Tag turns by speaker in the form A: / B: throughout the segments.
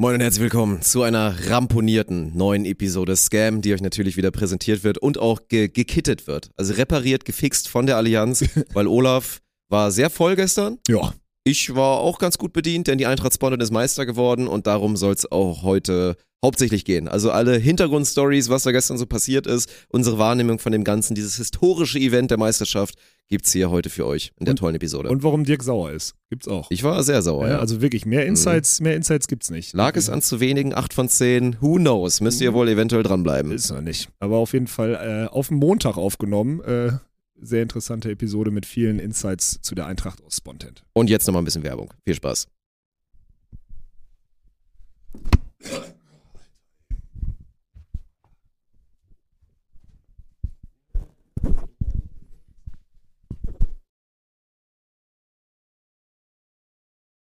A: Moin und herzlich willkommen zu einer ramponierten neuen Episode Scam, die euch natürlich wieder präsentiert wird und auch ge gekittet wird. Also repariert, gefixt von der Allianz, weil Olaf war sehr voll gestern.
B: Ja.
A: Ich war auch ganz gut bedient, denn die Eintracht Spondon ist Meister geworden und darum soll es auch heute hauptsächlich gehen. Also alle Hintergrundstories, was da gestern so passiert ist, unsere Wahrnehmung von dem Ganzen, dieses historische Event der Meisterschaft, gibt's hier heute für euch in der
B: Und-
A: tollen Episode.
B: Und warum Dirk sauer ist. Gibt's auch.
A: ich war sehr sauer,
B: ja,
A: ja.
B: Also wirklich, mehr Insights, mehr Insights gibt's nicht.
A: Lag es an zu wenigen, 8 von 10, who knows, müsst ihr wohl eventuell dranbleiben.
B: Ist noch nicht. Aber auf jeden Fall äh, auf dem Montag aufgenommen. Äh, sehr interessante Episode mit vielen Insights zu der Eintracht aus Spontent.
A: Und jetzt nochmal ein bisschen Werbung. Viel Spaß.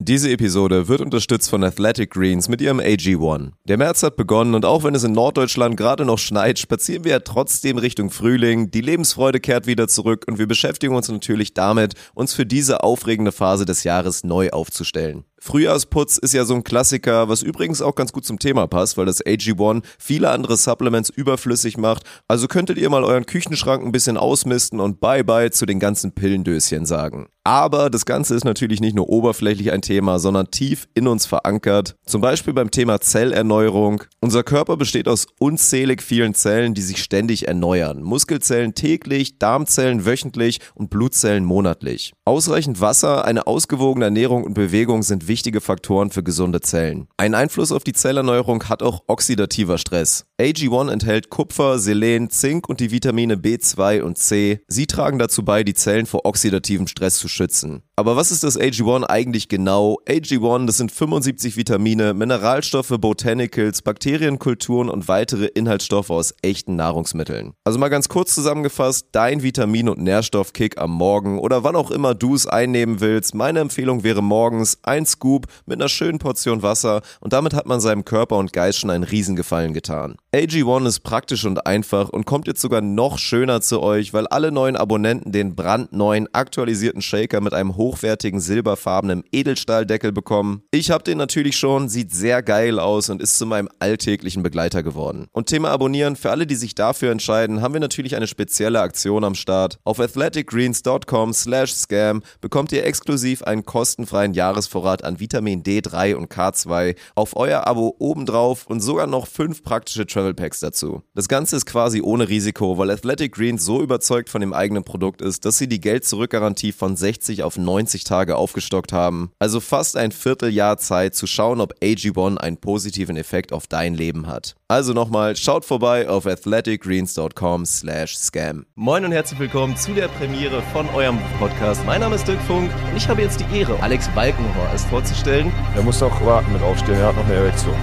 A: Diese Episode wird unterstützt von Athletic Greens mit ihrem AG1. Der März hat begonnen und auch wenn es in Norddeutschland gerade noch schneit, spazieren wir ja trotzdem Richtung Frühling. Die Lebensfreude kehrt wieder zurück und wir beschäftigen uns natürlich damit, uns für diese aufregende Phase des Jahres neu aufzustellen. Frühjahrsputz ist ja so ein Klassiker, was übrigens auch ganz gut zum Thema passt, weil das AG1 viele andere Supplements überflüssig macht. Also könntet ihr mal euren Küchenschrank ein bisschen ausmisten und Bye-bye zu den ganzen Pillendöschen sagen. Aber das Ganze ist natürlich nicht nur oberflächlich ein Thema, sondern tief in uns verankert. Zum Beispiel beim Thema Zellerneuerung. Unser Körper besteht aus unzählig vielen Zellen, die sich ständig erneuern. Muskelzellen täglich, Darmzellen wöchentlich und Blutzellen monatlich. Ausreichend Wasser, eine ausgewogene Ernährung und Bewegung sind wichtige Faktoren für gesunde Zellen. Einen Einfluss auf die Zellerneuerung hat auch oxidativer Stress. AG1 enthält Kupfer, Selen, Zink und die Vitamine B2 und C. Sie tragen dazu bei, die Zellen vor oxidativem Stress zu schützen. Aber was ist das AG1 eigentlich genau? AG1, das sind 75 Vitamine, Mineralstoffe, Botanicals, Bakterienkulturen und weitere Inhaltsstoffe aus echten Nahrungsmitteln. Also mal ganz kurz zusammengefasst, dein Vitamin- und Nährstoffkick am Morgen oder wann auch immer du es einnehmen willst. Meine Empfehlung wäre morgens ein Scoop mit einer schönen Portion Wasser und damit hat man seinem Körper und Geist schon einen Riesengefallen getan. AG1 ist praktisch und einfach und kommt jetzt sogar noch schöner zu euch, weil alle neuen Abonnenten den brandneuen aktualisierten Shaker mit einem hochwertigen silberfarbenen Edelstahldeckel bekommen. Ich habe den natürlich schon, sieht sehr geil aus und ist zu meinem alltäglichen Begleiter geworden. Und Thema Abonnieren, für alle, die sich dafür entscheiden, haben wir natürlich eine spezielle Aktion am Start. Auf athleticgreens.com slash scam bekommt ihr exklusiv einen kostenfreien Jahresvorrat an Vitamin D3 und K2 auf euer Abo obendrauf und sogar noch fünf praktische Travel Packs dazu. Das Ganze ist quasi ohne Risiko, weil Athletic Greens so überzeugt von dem eigenen Produkt ist, dass sie die Geld-Zurück-Garantie von 60 auf 90 Tage aufgestockt haben. Also fast ein Vierteljahr Zeit zu schauen, ob AG1 einen positiven Effekt auf dein Leben hat. Also nochmal, schaut vorbei auf athleticgreens.com slash scam. Moin und herzlich willkommen zu der Premiere von eurem Podcast. Mein Name ist Dirk Funk und ich habe jetzt die Ehre, Alex Balkenhorst vorzustellen.
C: Er muss noch warten mit aufstehen, er hat noch eine Erektion.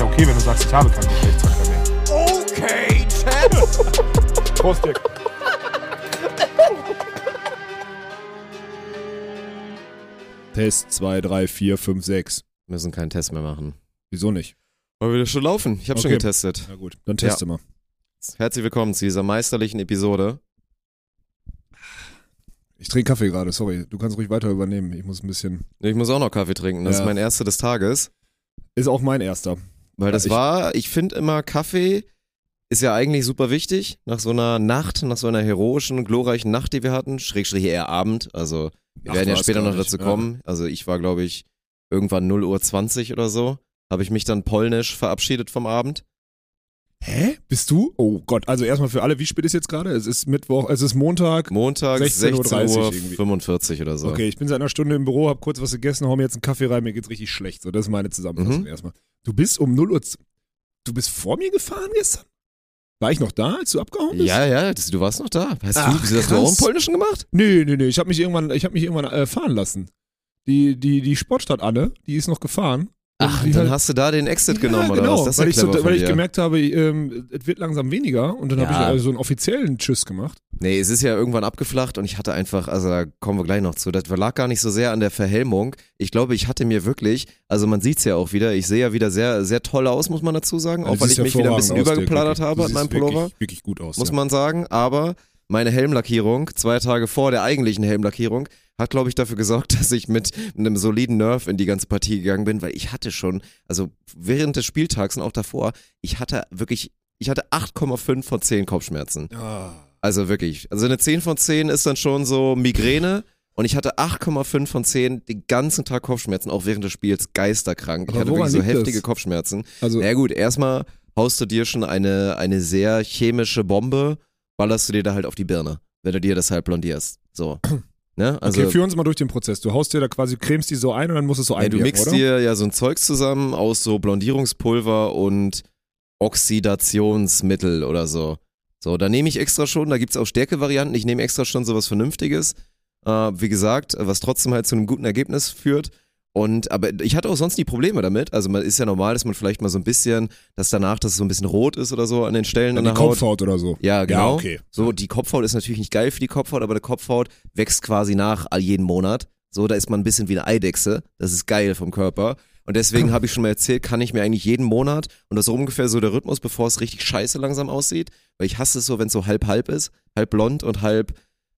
C: Ja okay, wenn du sagst, ich habe keinen Geschlechtsverkehr mehr.
D: Okay, Chat.
C: Prost, Dick.
B: Test 2, 3, 4, 5, 6.
A: Wir müssen keinen Test mehr machen.
B: Wieso nicht?
A: Weil wir schon laufen. Ich habe schon
B: Okay.
A: getestet.
B: Na gut, dann teste mal.
A: Herzlich willkommen zu dieser meisterlichen Episode.
B: Ich trinke Kaffee gerade, sorry. Du kannst ruhig weiter übernehmen. Ich muss ein bisschen.
A: Ich muss auch noch Kaffee trinken. Das
B: Ja.
A: ist mein erster des Tages.
B: Ist auch mein erster.
A: Weil das
B: Ich-
A: war, ich finde immer, Kaffee ist ja eigentlich super wichtig. Nach so einer Nacht, nach so einer heroischen, glorreichen Nacht, die wir hatten. Schrägstrich eher Abend. Also, wir
B: Nacht
A: werden ja später noch dazu
B: ja.
A: kommen. Also, ich war, glaube ich, irgendwann 0 Uhr 20 oder so. Habe ich mich dann polnisch verabschiedet vom Abend.
B: Hä? Bist du? Oh Gott, also erstmal für alle, wie spät ist jetzt gerade? Es ist Mittwoch, es ist Montag.
A: Montag
B: 16.30
A: 16 Uhr
B: irgendwie.
A: 45 oder so.
B: Okay, ich bin seit einer Stunde im Büro, hab kurz was gegessen, hau mir jetzt einen Kaffee rein, mir geht's richtig schlecht. So, das ist meine Zusammenfassung
A: Mhm.
B: erstmal. Du bist um 0 Uhr. Du bist vor mir gefahren gestern? War ich noch da, als du abgehauen bist?
A: Ja, ja, das, du warst noch da. Hast
B: Ach,
A: du, hast du auch
B: krass.
A: polnischen gemacht?
B: Nee, nee, nee. Ich habe mich irgendwann, ich hab mich irgendwann äh, fahren lassen. Die, die, die Sportstadt Anne, die ist noch gefahren.
A: Ach, dann
B: halt-
A: hast du da den Exit
B: Ja,
A: genommen oder
B: genau,
A: was? Das
B: weil, ich, so, weil ich gemerkt habe, ähm, es wird langsam weniger und dann habe
A: Ja.
B: ich also so einen offiziellen Tschüss gemacht.
A: Nee, es ist ja irgendwann abgeflacht und ich hatte einfach, also da kommen wir gleich noch zu, das lag gar nicht so sehr an der Verhelmung. Ich glaube, ich hatte mir wirklich, also man sieht's ja auch wieder, ich sehe ja wieder sehr, sehr toll aus, muss man dazu sagen, auch
B: Also,
A: weil
B: siehst
A: ich mich wieder ein bisschen
B: wirklich.
A: habe an meinem Pullover,
B: Wirklich, wirklich gut aus.
A: muss man sagen, aber meine Helmlackierung, zwei Tage vor der eigentlichen Helmlackierung, hat, glaube ich, dafür gesorgt, dass ich mit einem soliden Nerv in die ganze Partie gegangen bin, weil ich hatte schon, also während des Spieltags und auch davor, ich hatte wirklich, ich hatte 8,5 von 10 Kopfschmerzen. Also wirklich. Also eine 10 von 10 ist dann schon so Migräne. Und ich hatte 8,5 von 10 den ganzen Tag Kopfschmerzen, auch während des Spiels geisterkrank. Ich
B: Aber
A: hatte
B: woran
A: wirklich so
B: liegt das?
A: heftige Kopfschmerzen.
B: Also,
A: Na ja, gut, erstmal haust du dir schon eine, eine sehr chemische Bombe, ballerst du dir da halt auf die Birne, wenn du dir das halt blondierst. So. Ne? Also,
B: okay, führ uns mal durch den Prozess. Du haust dir da quasi, cremst die so ein und dann musst du es so
A: ja, du mixt
B: oder?
A: dir ja so ein Zeug zusammen aus so Blondierungspulver und Oxidationsmittel oder so. So, da nehme ich extra schon, da gibt's auch Stärkevarianten, ich nehme extra schon sowas Vernünftiges. Äh, wie gesagt, was trotzdem halt zu einem guten Ergebnis führt. Und aber ich hatte auch sonst nie Probleme damit. Also man ist ja normal, dass man vielleicht mal so ein bisschen, dass danach, dass es so ein bisschen rot ist oder so an den Stellen
B: An
A: an
B: die
A: der Haut.
B: Kopfhaut oder so.
A: Ja, genau.
B: Ja, okay.
A: So, die Kopfhaut ist natürlich nicht geil für die Kopfhaut, aber die Kopfhaut wächst quasi nach all jeden Monat. So, da ist man ein bisschen wie eine Eidechse. Das ist geil vom Körper. Und deswegen habe ich schon mal erzählt, kann ich mir eigentlich jeden Monat, und das ist ungefähr so der Rhythmus, bevor es richtig scheiße langsam aussieht, weil ich hasse es so, wenn es so halb-halb ist, halb blond und halb,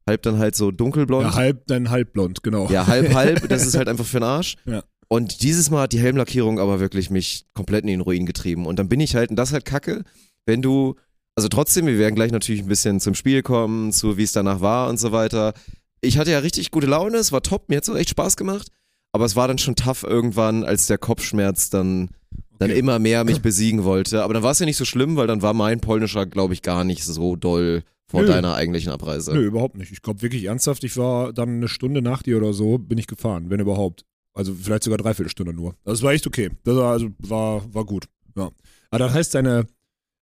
A: halb dann halt so dunkelblond.
B: Ja, halb, dann halbblond, genau.
A: Ja, halb, halb, das ist halt einfach für den Arsch.
B: Ja.
A: Und dieses Mal hat die Helmlackierung aber wirklich mich komplett in den Ruin getrieben. Und dann bin ich halt, und das ist halt kacke, wenn du, also trotzdem, wir werden gleich natürlich ein bisschen zum Spiel kommen, zu wie es danach war und so weiter. Ich hatte ja richtig gute Laune, es war top, mir hat es auch echt Spaß gemacht. Aber es war dann schon tough irgendwann, als der Kopfschmerz dann, dann
B: Okay.
A: immer mehr mich besiegen wollte. Aber dann war es ja nicht so schlimm, weil dann war mein polnischer, glaube ich, gar nicht so doll vor
B: Nö.
A: deiner eigentlichen Abreise.
B: Nö, überhaupt nicht. Ich glaube wirklich ernsthaft, ich war dann eine Stunde nach dir oder so, bin ich gefahren, wenn überhaupt. Also vielleicht sogar dreiviertel Stunde nur. Das war echt okay. Das war, also war, war gut. Ja. Aber das heißt, deine.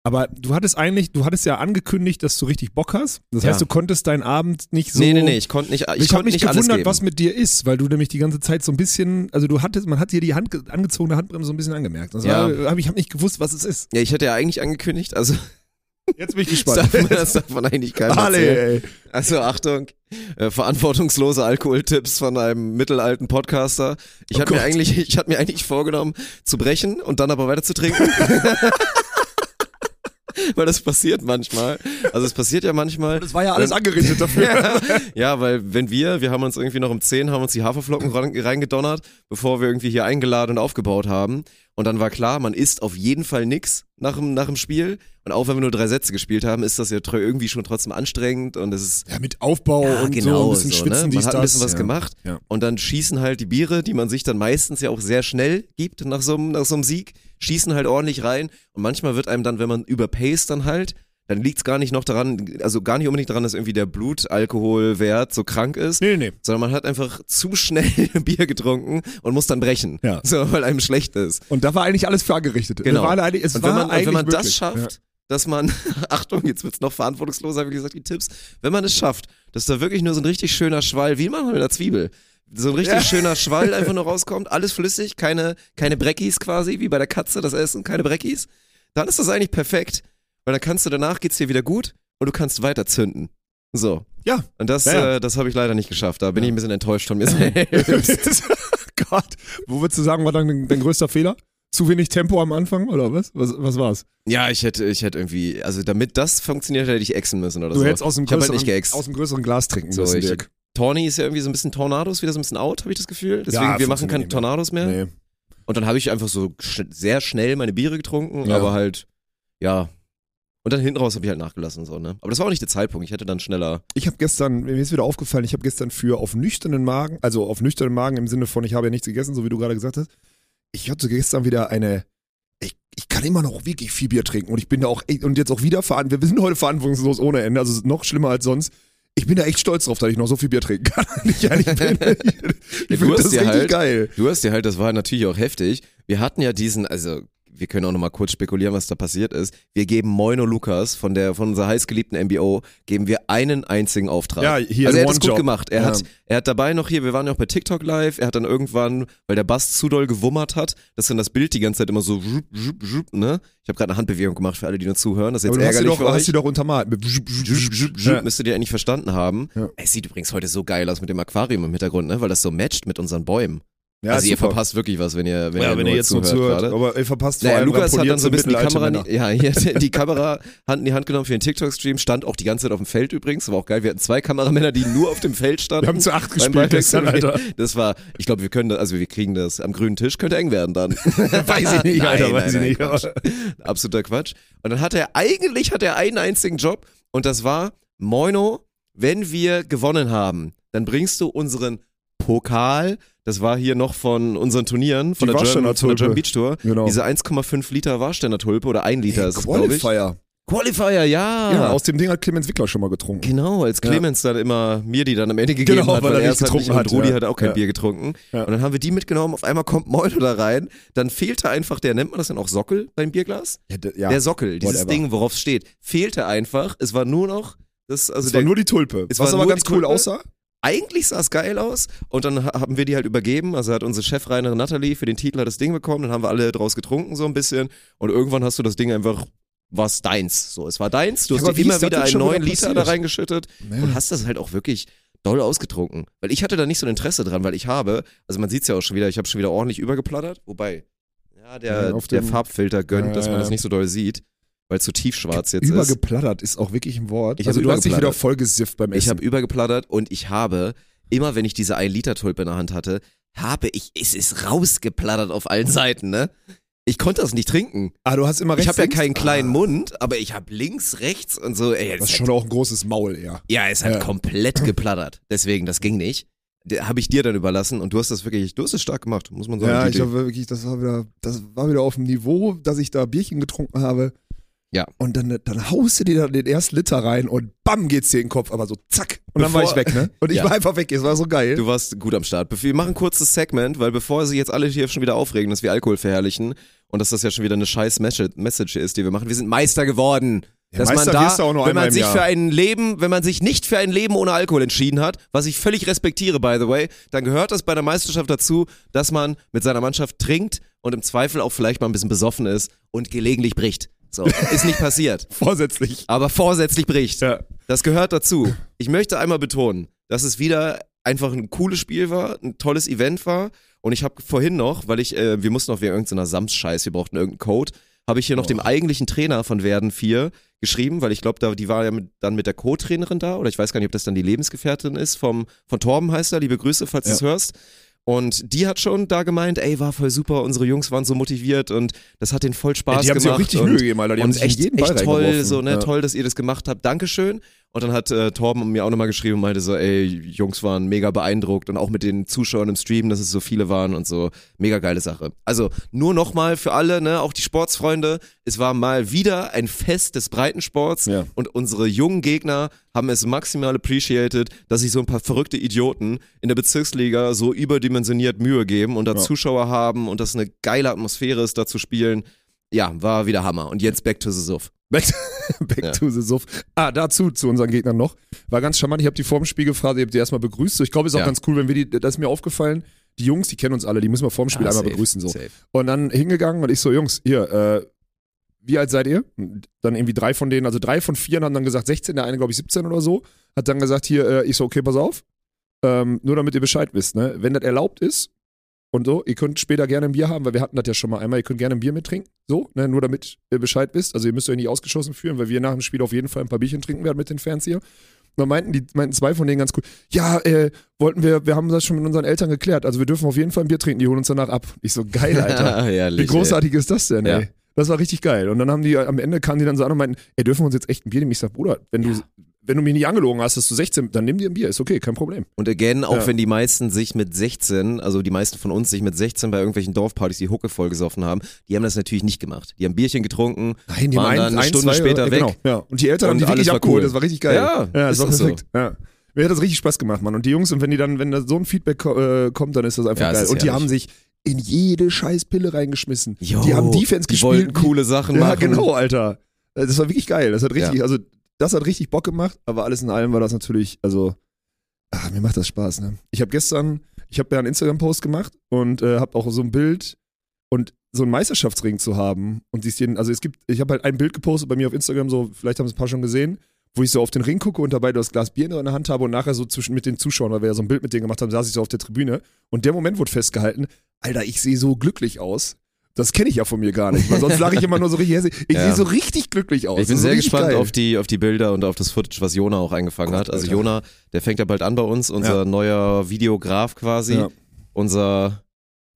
B: Aber du hattest eigentlich, du hattest ja angekündigt, dass du richtig Bock hast. Das
A: Ja.
B: heißt, du konntest deinen Abend nicht so.
A: nee, nee, nee, ich konnte nicht, ich,
B: Ich, habe mich
A: nicht
B: gewundert, was mit dir ist, weil du nämlich die ganze Zeit so ein bisschen, also du hattest, man hat dir die Hand, ge- angezogene Handbremse so ein bisschen angemerkt. Das
A: Ja.
B: war, hab, ich habe nicht gewusst, was es ist.
A: Ja, ich hatte ja eigentlich angekündigt, also
B: Jetzt bin ich
A: das
B: gespannt.
A: darf, man, das darf man eigentlich keinem.
B: Alle.
A: Also Achtung, äh, verantwortungslose Alkoholtipps von einem mittelalten Podcaster. Ich
B: Oh
A: hatte mir eigentlich, ich hatte mir eigentlich vorgenommen zu brechen und dann aber weiter zu trinken. weil das passiert manchmal. Also es passiert ja manchmal.
B: Das war ja alles angerichtet dafür.
A: ja, weil wenn wir, wir haben uns irgendwie noch um 10, haben uns die Haferflocken rein- reingedonnert, bevor wir irgendwie hier eingeladen und aufgebaut haben. Und dann war klar, man isst auf jeden Fall nix nach dem, nach dem Spiel. Und auch wenn wir nur drei Sätze gespielt haben, ist das ja irgendwie schon trotzdem anstrengend und es ist
B: Ja, mit Aufbau
A: ja,
B: und
A: genau,
B: so ein bisschen
A: so,
B: schwitzen,
A: ne? Man hat ein
B: das.
A: bisschen was
B: ja.
A: gemacht
B: Ja.
A: und dann schießen halt die Biere, die man sich dann meistens ja auch sehr schnell gibt nach so einem, nach so einem Sieg, schießen halt ordentlich rein und manchmal wird einem dann, wenn man überpaced dann halt, dann liegt's gar nicht noch daran, also gar nicht unbedingt daran, dass irgendwie der Blutalkoholwert so krank ist,
B: Nee, nee.
A: sondern man hat einfach zu schnell Bier getrunken und muss dann brechen,
B: Ja.
A: so, weil einem schlecht ist.
B: Und da war eigentlich alles für angerichtet.
A: Genau. Und wenn man,
B: eigentlich
A: wenn man das schafft, dass man, Achtung, jetzt wird's noch verantwortungsloser, wie gesagt, die Tipps, wenn man es schafft, dass da wirklich nur so ein richtig schöner Schwall, wie manchmal mit einer Zwiebel, so ein richtig
B: Ja.
A: schöner Schwall einfach nur rauskommt, alles flüssig, keine, keine Breckis quasi, wie bei der Katze das Essen, keine Breckis, dann ist das eigentlich perfekt, weil dann kannst du danach geht's dir wieder gut und du kannst weiter zünden. So.
B: Ja.
A: Und das,
B: Ja.
A: Äh, das habe ich leider nicht geschafft. Da bin
B: Ja.
A: ich ein bisschen enttäuscht von mir selbst.
B: Gott. Wo würdest du sagen, war dann dein, dein größter Fehler? Zu wenig Tempo am Anfang oder was? Was, was war's?
A: ja, ich hätte, ich hätte irgendwie, also damit das funktioniert, hätte ich exen müssen oder
B: Du
A: so.
B: hättest aus dem,
A: halt
B: größeren,
A: nicht geäxt.
B: aus dem größeren Glas trinken
A: So,
B: müssen,
A: ich-
B: Dirk.
A: Tawny ist ja irgendwie so ein bisschen Tornados, wieder so ein bisschen out, habe ich das Gefühl. Deswegen,
B: Ja,
A: wir machen keine. Tornados mehr.
B: Nee.
A: Und dann habe ich einfach so sch sehr schnell meine Biere getrunken,
B: Ja.
A: aber halt, ja. Und dann hinten raus habe ich halt nachgelassen, so, ne? Aber das war auch nicht der Zeitpunkt. Ich hätte dann schneller.
B: Ich habe gestern, mir ist wieder aufgefallen, ich habe gestern für auf nüchternen Magen, also auf nüchternen Magen im Sinne von, ich habe ja nichts gegessen, so wie du gerade gesagt hast. Ich hatte gestern wieder eine, ich, ich kann immer noch wirklich viel Bier trinken und ich bin da auch, und jetzt auch wieder verantwortlich, wir sind heute verantwortungslos ohne Ende, also es ist noch schlimmer als sonst. Ich bin da echt stolz drauf, dass ich noch so viel Bier trinken kann. ich ehrlich bin. Ich,
A: du
B: finde
A: hast
B: das richtig
A: halt-
B: geil.
A: Du hast ja halt, das war natürlich auch heftig. Wir hatten ja diesen, also wir können auch nochmal kurz spekulieren, was da passiert ist. Wir geben Moino Lukas von der von unserer heißgeliebten MBO, geben wir einen einzigen Auftrag.
B: Ja, hier
A: also er hat es gut gemacht. Er,
B: Ja.
A: hat, er hat dabei noch hier, wir waren ja auch bei TikTok live, er hat dann irgendwann, weil der Bass zu doll gewummert hat, dass dann das Bild die ganze Zeit immer so, zhup, zhup, zhup, ne? Ich habe gerade eine Handbewegung gemacht für alle, die nur zuhören. Das ist jetzt
B: Aber du hast sie
A: ärgerlich
B: doch, hast sie doch untermalt. Ja.
A: Müsstet ihr eigentlich verstanden haben.
B: Ja.
A: Es sieht übrigens heute so geil aus mit dem Aquarium im Hintergrund, ne? Weil das so matcht mit unseren Bäumen.
B: Ja,
A: also ihr
B: super.
A: verpasst wirklich was, wenn ihr, wenn
B: ja,
A: ihr,
B: wenn
A: nur
B: ihr jetzt noch zuhört.
A: gerade.
B: Aber ihr verpasst vor
A: Naja,
B: allem
A: Lukas hat dann so ein bisschen die Kamera, ja, hier, die Kamera Hand in die Hand genommen für den TikTok-Stream, stand auch die ganze Zeit auf dem Feld übrigens, war auch geil. Wir hatten zwei Kameramänner, die nur auf dem Feld standen.
B: Wir haben zu acht gespielt gestern, Alter.
A: Das war, ich glaube, wir können das, also wir kriegen das am grünen Tisch, könnte eng werden dann.
B: Weiß ich nicht, Alter, weiß ich nicht.
A: Quatsch. Absoluter Quatsch. Und dann hat er, eigentlich hat er einen einzigen Job und das war, Moino, wenn wir gewonnen haben, dann bringst du unseren Pokal, das war hier noch von unseren Turnieren, von
B: Die
A: der, German, von der German. Beach Tour,
B: Genau.
A: diese 1,5 Liter Warsteiner Tulpe oder 1 Liter
B: Hey,
A: ist es, glaube ich.
B: Qualifier.
A: Qualifier, ja.
B: Ja, aus dem Ding hat Clemens Wickler schon mal getrunken.
A: Genau, als Clemens dann immer mir die dann am Ende gegeben
B: Genau,
A: hat,
B: weil
A: weil,
B: er
A: er es halt
B: getrunken
A: und
B: hat,
A: Rudi
B: ja.
A: hat auch kein
B: Ja.
A: Bier getrunken.
B: Ja.
A: Und dann haben wir die mitgenommen, auf einmal kommt Moino da rein, dann fehlte einfach, der nennt man das dann auch Sockel beim Bierglas?
B: Ja, ja.
A: Der Sockel, dieses
B: whatever.
A: Ding, worauf es steht, fehlte einfach. Es war nur noch das, also
B: es
A: der,
B: war nur die Tulpe.
A: es
B: Was
A: war
B: aber ganz cool aussah.
A: Eigentlich sah es geil aus und dann ha- haben wir die halt übergeben. Also hat unsere Chefreinerin Natalie für den Titel das Ding bekommen, dann haben wir alle draus getrunken so ein bisschen und irgendwann hast du das Ding einfach was deins. So, es war deins. Du
B: Ja,
A: hast dir immer wieder einen
B: schon wieder
A: neuen Liter da reingeschüttet und hast das halt auch wirklich doll ausgetrunken. Weil ich hatte da nicht so ein Interesse dran, weil ich habe, also man sieht es ja auch schon wieder, ich habe schon wieder ordentlich übergeplattert, wobei, ja, der,
B: Ja,
A: der Farbfilter gönnt,
B: Ja,
A: dass man
B: ja.
A: das nicht so doll sieht, weil es so tiefschwarz jetzt ist.
B: Übergeplattert ist auch wirklich ein Wort.
A: Ich
B: also du hast dich wieder
A: übergeplattert.
B: voll gesifft beim Essen.
A: Ich habe übergeplattert und ich habe, immer wenn ich diese 1 Liter Tulpe in der Hand hatte, habe ich, es ist rausgeplattert auf allen Seiten, ne? Ich konnte das nicht trinken.
B: ah, du hast immer rechts.
A: Ich habe ja keinen kleinen
B: ah,
A: Mund, aber ich habe links, rechts und so. Ey,
B: Das
A: das
B: ist schon auch ein großes Maul, ja.
A: ja, es hat
B: Ja.
A: komplett geplattert. Deswegen, das ging nicht. Habe ich dir dann überlassen und du hast das wirklich, du hast es stark gemacht, muss man sagen.
B: Ja, ich habe wirklich, das war wieder, das war wieder auf dem Niveau, dass ich da Bierchen getrunken habe.
A: Ja.
B: Und dann, dann haust du dir da den ersten Liter rein und bam geht's dir in den Kopf, aber so zack. Und dann war
A: Bevor-
B: ich weg, ne? Und ich
A: Ja.
B: war einfach weg, es war so geil.
A: Du warst gut am Start. Wir machen ein kurzes Segment, weil bevor sich jetzt alle hier schon wieder aufregen, dass wir Alkohol verherrlichen und dass das ja schon wieder eine scheiß Message ist, die wir machen. Wir sind Meister geworden.
B: Ja,
A: dass
B: Meister
A: man da,
B: auch nur
A: wenn man sich
B: Jahr.
A: für ein Leben, wenn man sich nicht für ein Leben ohne Alkohol entschieden hat, was ich völlig respektiere, by the way, dann gehört das bei der Meisterschaft dazu, dass man mit seiner Mannschaft trinkt und im Zweifel auch vielleicht mal ein bisschen besoffen ist und gelegentlich bricht. So, ist nicht passiert.
B: Vorsätzlich.
A: aber vorsätzlich bricht.
B: Ja.
A: Das gehört dazu. Ich möchte einmal betonen, dass es wieder einfach ein cooles Spiel war, ein tolles Event war. Und ich habe vorhin noch, weil ich, äh, wir mussten noch wegen irgendeiner Sams-Scheiß, wir brauchten irgendeinen Code, habe ich hier noch dem eigentlichen Trainer von Werden 4 geschrieben, weil ich glaube, da, die war ja mit, dann mit der Co-Trainerin da, oder ich weiß gar nicht, ob das dann die Lebensgefährtin ist, vom, von Torben heißt er, liebe Grüße, falls du es hörst. Und die hat schon da gemeint, ey, war voll super, unsere Jungs waren so motiviert und das hat denen voll Spaß
B: die haben
A: gemacht.
B: sich auch richtig
A: und,
B: Mühe gegeben, Alter. Die haben
A: und
B: sich
A: echt,
B: jeden Ball
A: echt toll, so, ne,
B: Ja.
A: toll, dass ihr das gemacht habt. Dankeschön. Und dann hat äh, Torben mir auch nochmal geschrieben und meinte so, ey, Jungs waren mega beeindruckt und auch mit den Zuschauern im Stream, dass es so viele waren und so. Mega geile Sache. Also nur nochmal für alle, ne, auch die Sportsfreunde, es war mal wieder ein Fest des Breitensports
B: Ja.
A: und unsere jungen Gegner haben es maximal appreciated, dass sich so ein paar verrückte Idioten in der Bezirksliga so überdimensioniert Mühe geben und da
B: Ja.
A: Zuschauer haben und das eine geile Atmosphäre ist, da zu spielen. Ja, war wieder Hammer. Und jetzt back to the Suff.
B: Back, back
A: Ja.
B: to the Suff. Ah, dazu, zu unseren Gegnern noch. War ganz charmant. Ich habe die vor dem Spiel gefragt, ich habe die erstmal begrüßt. So, ich glaube, ist auch
A: Ja.
B: ganz cool, wenn wir die, das ist mir aufgefallen, die Jungs, die kennen uns alle, die müssen wir vor dem Spiel
A: Ja,
B: einmal
A: safe,
B: begrüßen. So.
A: safe.
B: Und dann hingegangen und ich so, Jungs, hier, äh, wie alt seid ihr? Dann irgendwie drei von denen, also drei von vier haben dann gesagt 16, der eine glaube ich 17 oder so, hat dann gesagt, hier, äh, ich so, okay, pass auf, ähm, nur damit ihr Bescheid wisst, ne? wenn das erlaubt ist und so, ihr könnt später gerne ein Bier haben, weil wir hatten das ja schon mal einmal, ihr könnt gerne ein Bier mittrinken, so, ne? nur damit ihr Bescheid wisst, also ihr müsst euch nicht ausgeschossen fühlen, weil wir nach dem Spiel auf jeden Fall ein paar Bierchen trinken werden mit den Fans hier. Und dann meinten die, meinten zwei von denen ganz cool, ja, äh, wollten wir, wir haben das schon mit unseren Eltern geklärt, also wir dürfen auf jeden Fall ein Bier trinken, die holen uns danach ab. Ich so, geil, Alter.
A: Herrlich,
B: Wie großartig ist das denn,
A: Ja.
B: ey? Das war richtig geil. Und dann haben die am Ende kamen die dann so an und meinten, ey, dürfen wir uns jetzt echt ein Bier nehmen? Ich sag, Bruder, wenn du, wenn du mich nicht angelogen hast, dass du 16, dann nimm dir ein Bier, ist okay, kein Problem.
A: Und again, auch
B: Ja.
A: wenn die meisten sich mit 16, also die meisten von uns sich mit 16 bei irgendwelchen Dorfpartys die Hucke voll gesoffen haben, die haben das natürlich nicht gemacht. Die haben Bierchen getrunken,
B: Nein,
A: waren dann eine Stunde später
B: ja,
A: weg.
B: Genau, ja. Und die Eltern
A: Und
B: haben die wirklich abgeholt,
A: cool.
B: das war richtig geil.
A: Ja,
B: das
A: ist
B: war
A: auch so.
B: perfekt. Ja. Mir hat das richtig Spaß gemacht, Mann. Und die Jungs, und wenn die dann, wenn da so ein Feedback äh, kommt, dann ist das einfach
A: Ja,
B: geil. Und die
A: herrlich.
B: haben sich in jede scheiß Pille reingeschmissen.
A: Jo,
B: die haben Defense
A: die
B: gespielt.
A: wollten coole Sachen
B: ja,
A: machen.
B: genau, Alter. Das war wirklich geil. Das hat richtig,
A: Ja.
B: also das hat richtig Bock gemacht, aber alles in allem war das natürlich, also, ah, mir macht das Spaß, ne? Ich habe gestern, ich habe ja einen Instagram-Post gemacht und äh, habe auch so ein Bild und so einen Meisterschaftsring zu haben und siehst jeden, also es gibt, ich habe halt ein Bild gepostet bei mir auf Instagram, so, vielleicht haben es ein paar schon gesehen, wo ich so auf den Ring gucke und dabei das Glas Bier in der Hand habe und nachher so zwischen mit den Zuschauern, weil wir ja so ein Bild mit denen gemacht haben, saß ich so auf der Tribüne und der Moment wurde festgehalten, Alter, ich sehe so glücklich aus. Das kenne ich ja von mir gar nicht, weil sonst lache ich immer nur so richtig hässlich. Ich
A: Ja.
B: sehe so richtig glücklich aus.
A: Ich bin
B: ist
A: sehr gespannt
B: geil.
A: auf die, auf die Bilder und auf das Footage, was Jona auch eingefangen
B: Gott,
A: hat. Also
B: Alter.
A: Jona, der fängt ja bald an bei uns, unser
B: Ja.
A: neuer Videograf quasi.
B: Ja.
A: Unser,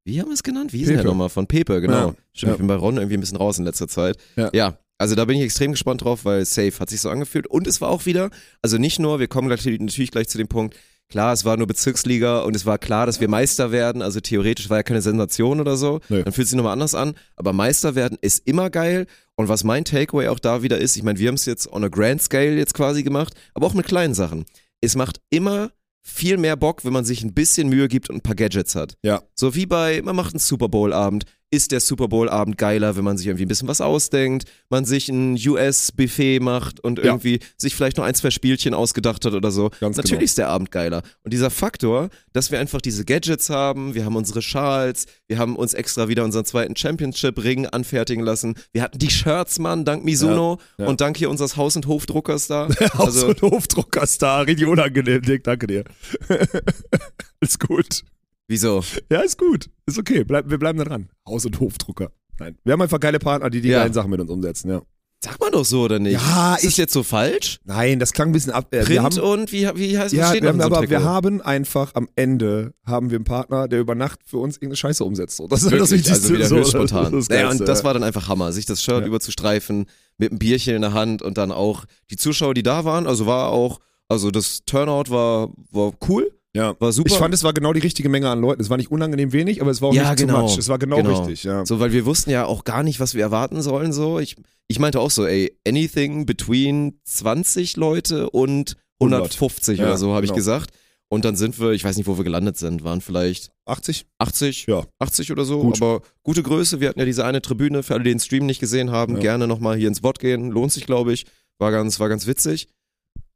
A: wie haben wir es genannt? Wie der
B: Pepe.
A: nochmal? Von Pepe, genau. Stimmt, ich bin bei Ron irgendwie ein bisschen raus in letzter Zeit.
B: Ja.
A: Also da bin ich extrem gespannt drauf, weil safe hat sich so angefühlt. Und es war auch wieder, also nicht nur, wir kommen gleich, natürlich gleich zu dem Punkt, klar, es war nur Bezirksliga und es war klar, dass wir Meister werden. Also theoretisch war ja keine Sensation oder so.
B: Nee.
A: Dann fühlt sich nochmal anders an. Aber Meister werden ist immer geil. Und was mein Takeaway auch da wieder ist, ich meine, wir haben es jetzt on a grand scale jetzt quasi gemacht, aber auch mit kleinen Sachen. Es macht immer viel mehr Bock, wenn man sich ein bisschen Mühe gibt und ein paar Gadgets hat.
B: Ja.
A: So wie bei, man macht einen Super Bowl-Abend. Ist der Super Bowl-Abend geiler, wenn man sich irgendwie ein bisschen was ausdenkt, man sich ein US-Buffet macht und
B: Ja.
A: irgendwie sich vielleicht noch ein, zwei Spielchen ausgedacht hat oder so.
B: Ganz
A: Natürlich
B: genau.
A: ist der Abend geiler. Und dieser Faktor, dass wir einfach diese Gadgets haben, wir haben unsere Schals, wir haben uns extra wieder unseren zweiten Championship-Ring anfertigen lassen. Wir hatten die Shirts, Mann, dank Mizuno
B: Ja, ja.
A: und dank hier unseres Haus- und Hofdruckers da.
B: Haus-
A: Also,
B: und Hofdruckerstar, richtig unangenehm, Dick, danke dir. ist gut.
A: Wieso?
B: Ja, ist gut. Ist okay. Bleib, wir bleiben da dran. Haus- und Hofdrucker. Nein. Wir haben einfach geile Partner, die die
A: Ja.
B: geilen Sachen mit uns umsetzen, ja.
A: Sagt man doch so, oder nicht?
B: Ja,
A: ist das
B: ich-
A: jetzt so falsch?
B: Nein, das klang ein bisschen ab. Äh,
A: Print
B: wir haben,
A: und wie, wie heißt
B: ja,
A: steht
B: wir haben,
A: so
B: aber wir
A: Trikot?
B: haben einfach am Ende haben wir einen Partner, der über Nacht für uns irgendeine Scheiße umsetzt. So, Das ist
A: Wirklich,
B: das Wichtigste.
A: also wieder
B: so,
A: spontan.
B: Das ist
A: naja, und das war dann einfach Hammer, sich das Shirt
B: Ja.
A: überzustreifen mit einem Bierchen in der Hand und dann auch die Zuschauer, die da waren, also war auch, also das Turnout war, war cool,
B: ja.
A: war super.
B: Ich fand, es war genau die richtige Menge an Leuten. Es war nicht unangenehm wenig, aber es war auch
A: Ja,
B: nicht
A: genau.
B: too much. Es war genau,
A: Genau.
B: richtig, ja.
A: so, weil wir wussten ja auch gar nicht, was wir erwarten sollen, so. Ich, ich meinte auch so, ey, anything between 20 Leute und 150
B: Ja,
A: oder so, habe ich
B: genau.
A: gesagt. Und dann sind wir, ich weiß nicht, wo wir gelandet sind, waren vielleicht
B: 80?
A: 80,
B: Ja.
A: 80 oder so,
B: Gut.
A: aber gute Größe. Wir hatten ja diese eine Tribüne, für alle, die den Stream nicht gesehen haben,
B: Ja.
A: gerne nochmal hier ins Bot gehen, lohnt sich, glaube ich. War ganz, war ganz witzig.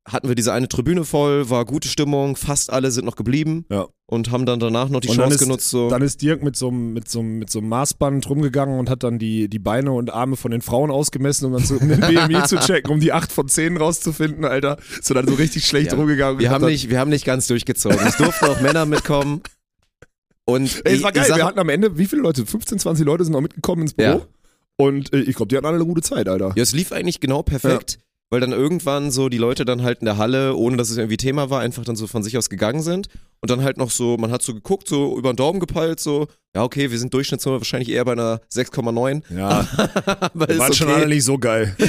A: Hatten wir diese eine Tribüne voll, war gute Stimmung, fast alle sind noch geblieben
B: Ja.
A: und haben dann danach noch die
B: Und
A: Chance
B: ist-
A: genutzt. So.
B: Dann ist Dirk mit so, einem- mit, so, mit so Maßband rumgegangen und hat dann die, die Beine und Arme von den Frauen ausgemessen, um dann so, um den BMI zu checken, um die 8 von 10 rauszufinden, Alter. Ist dann so richtig schlecht
A: Ja.
B: rumgegangen.
A: wir, haben nicht, wir haben nicht ganz durchgezogen. Es durften auch Männer mitkommen. Und
B: Ey, es war geil.
A: sag-
B: wir hatten am Ende, wie viele Leute? 15, 20 Leute sind noch mitgekommen ins Büro.
A: Ja.
B: Und äh, ich glaube, die hatten alle eine gute Zeit, Alter.
A: Ja, es lief eigentlich genau perfekt, weil dann irgendwann so die Leute dann halt in der Halle, ohne dass es irgendwie Thema war, einfach dann so von sich aus gegangen sind und dann halt noch so, man hat so geguckt, so über den Daumen gepeilt, so, ja okay, wir sind Durchschnittsnummer wahrscheinlich eher bei einer 6,9,
B: Ja,
A: aber
B: waren schon alle
A: okay.
B: nicht so geil.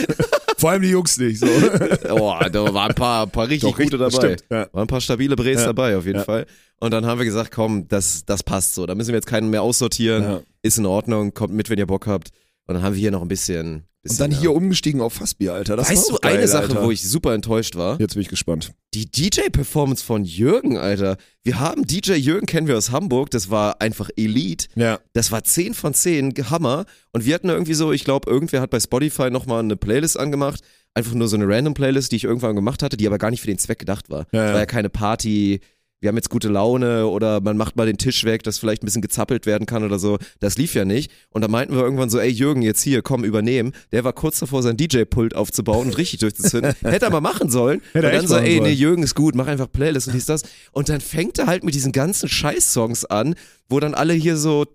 B: Vor allem die Jungs nicht. So.
A: Oh, da waren ein paar, paar richtig
B: Doch,
A: gute dabei.
B: stimmt, ja.
A: Waren ein paar stabile Brees
B: Ja.
A: dabei, auf jeden
B: Ja.
A: Fall. Und dann haben wir gesagt, komm, das, das passt so. Da müssen wir jetzt keinen mehr aussortieren. Ist in Ordnung, kommt mit, wenn ihr Bock habt. Und dann haben wir hier noch ein bisschen.
B: Und dann
A: ja.
B: hier umgestiegen auf Fassbier, Alter. Das
A: Weißt du
B: geil,
A: eine Sache,
B: Alter.
A: wo ich super enttäuscht war?
B: Jetzt bin ich gespannt.
A: Die DJ-Performance von Jürgen, Alter. Wir haben DJ Jürgen, kennen wir aus Hamburg, das war einfach Elite.
B: Ja.
A: Das war 10 von 10, Hammer. Und wir hatten irgendwie so, ich glaube, irgendwer hat bei Spotify nochmal eine Playlist angemacht. Einfach nur so eine random Playlist, die ich irgendwann gemacht hatte, die aber gar nicht für den Zweck gedacht war.
B: Ja, ja.
A: war ja keine Party, wir haben jetzt gute Laune oder man macht mal den Tisch weg, dass vielleicht ein bisschen gezappelt werden kann oder so. Das lief ja nicht. Und da meinten wir irgendwann so, ey Jürgen, jetzt hier, komm, übernehmen. Der war kurz davor, sein DJ-Pult aufzubauen und richtig durchzuzünden. Hätte er mal machen sollen.
B: Hätte er
A: und dann so, ey, nee. Jürgen ist gut, mach einfach Playlist und dies, das. Und dann fängt er halt mit diesen ganzen Scheiß-Songs an, wo dann alle hier so,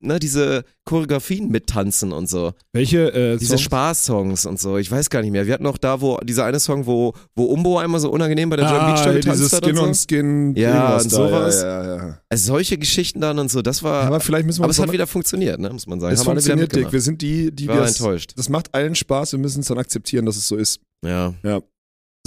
A: ne, diese Choreografien mittanzen und so.
B: Welche äh,
A: Diese
B: Songs?
A: Spaß-Songs und so. Ich weiß gar nicht mehr. Wir hatten noch da, wo, dieser eine Song, wo, wo Umbo einmal so unangenehm bei der Jam Beach
B: Ah,
A: Show
B: diese
A: getanzt hat
B: Skin
A: und so.
B: Skin.
A: Ja, und sowas.
B: Ja, ja, ja.
A: Also solche Geschichten dann und so, das war.
B: Aber vielleicht müssen wir
A: aber es hat wieder funktioniert, ne, muss man sagen.
B: Es
A: Haben
B: funktioniert, Dick. Wir sind die, die wir
A: enttäuscht.
B: Das macht allen Spaß. Wir müssen es dann akzeptieren, dass es so ist.
A: Ja.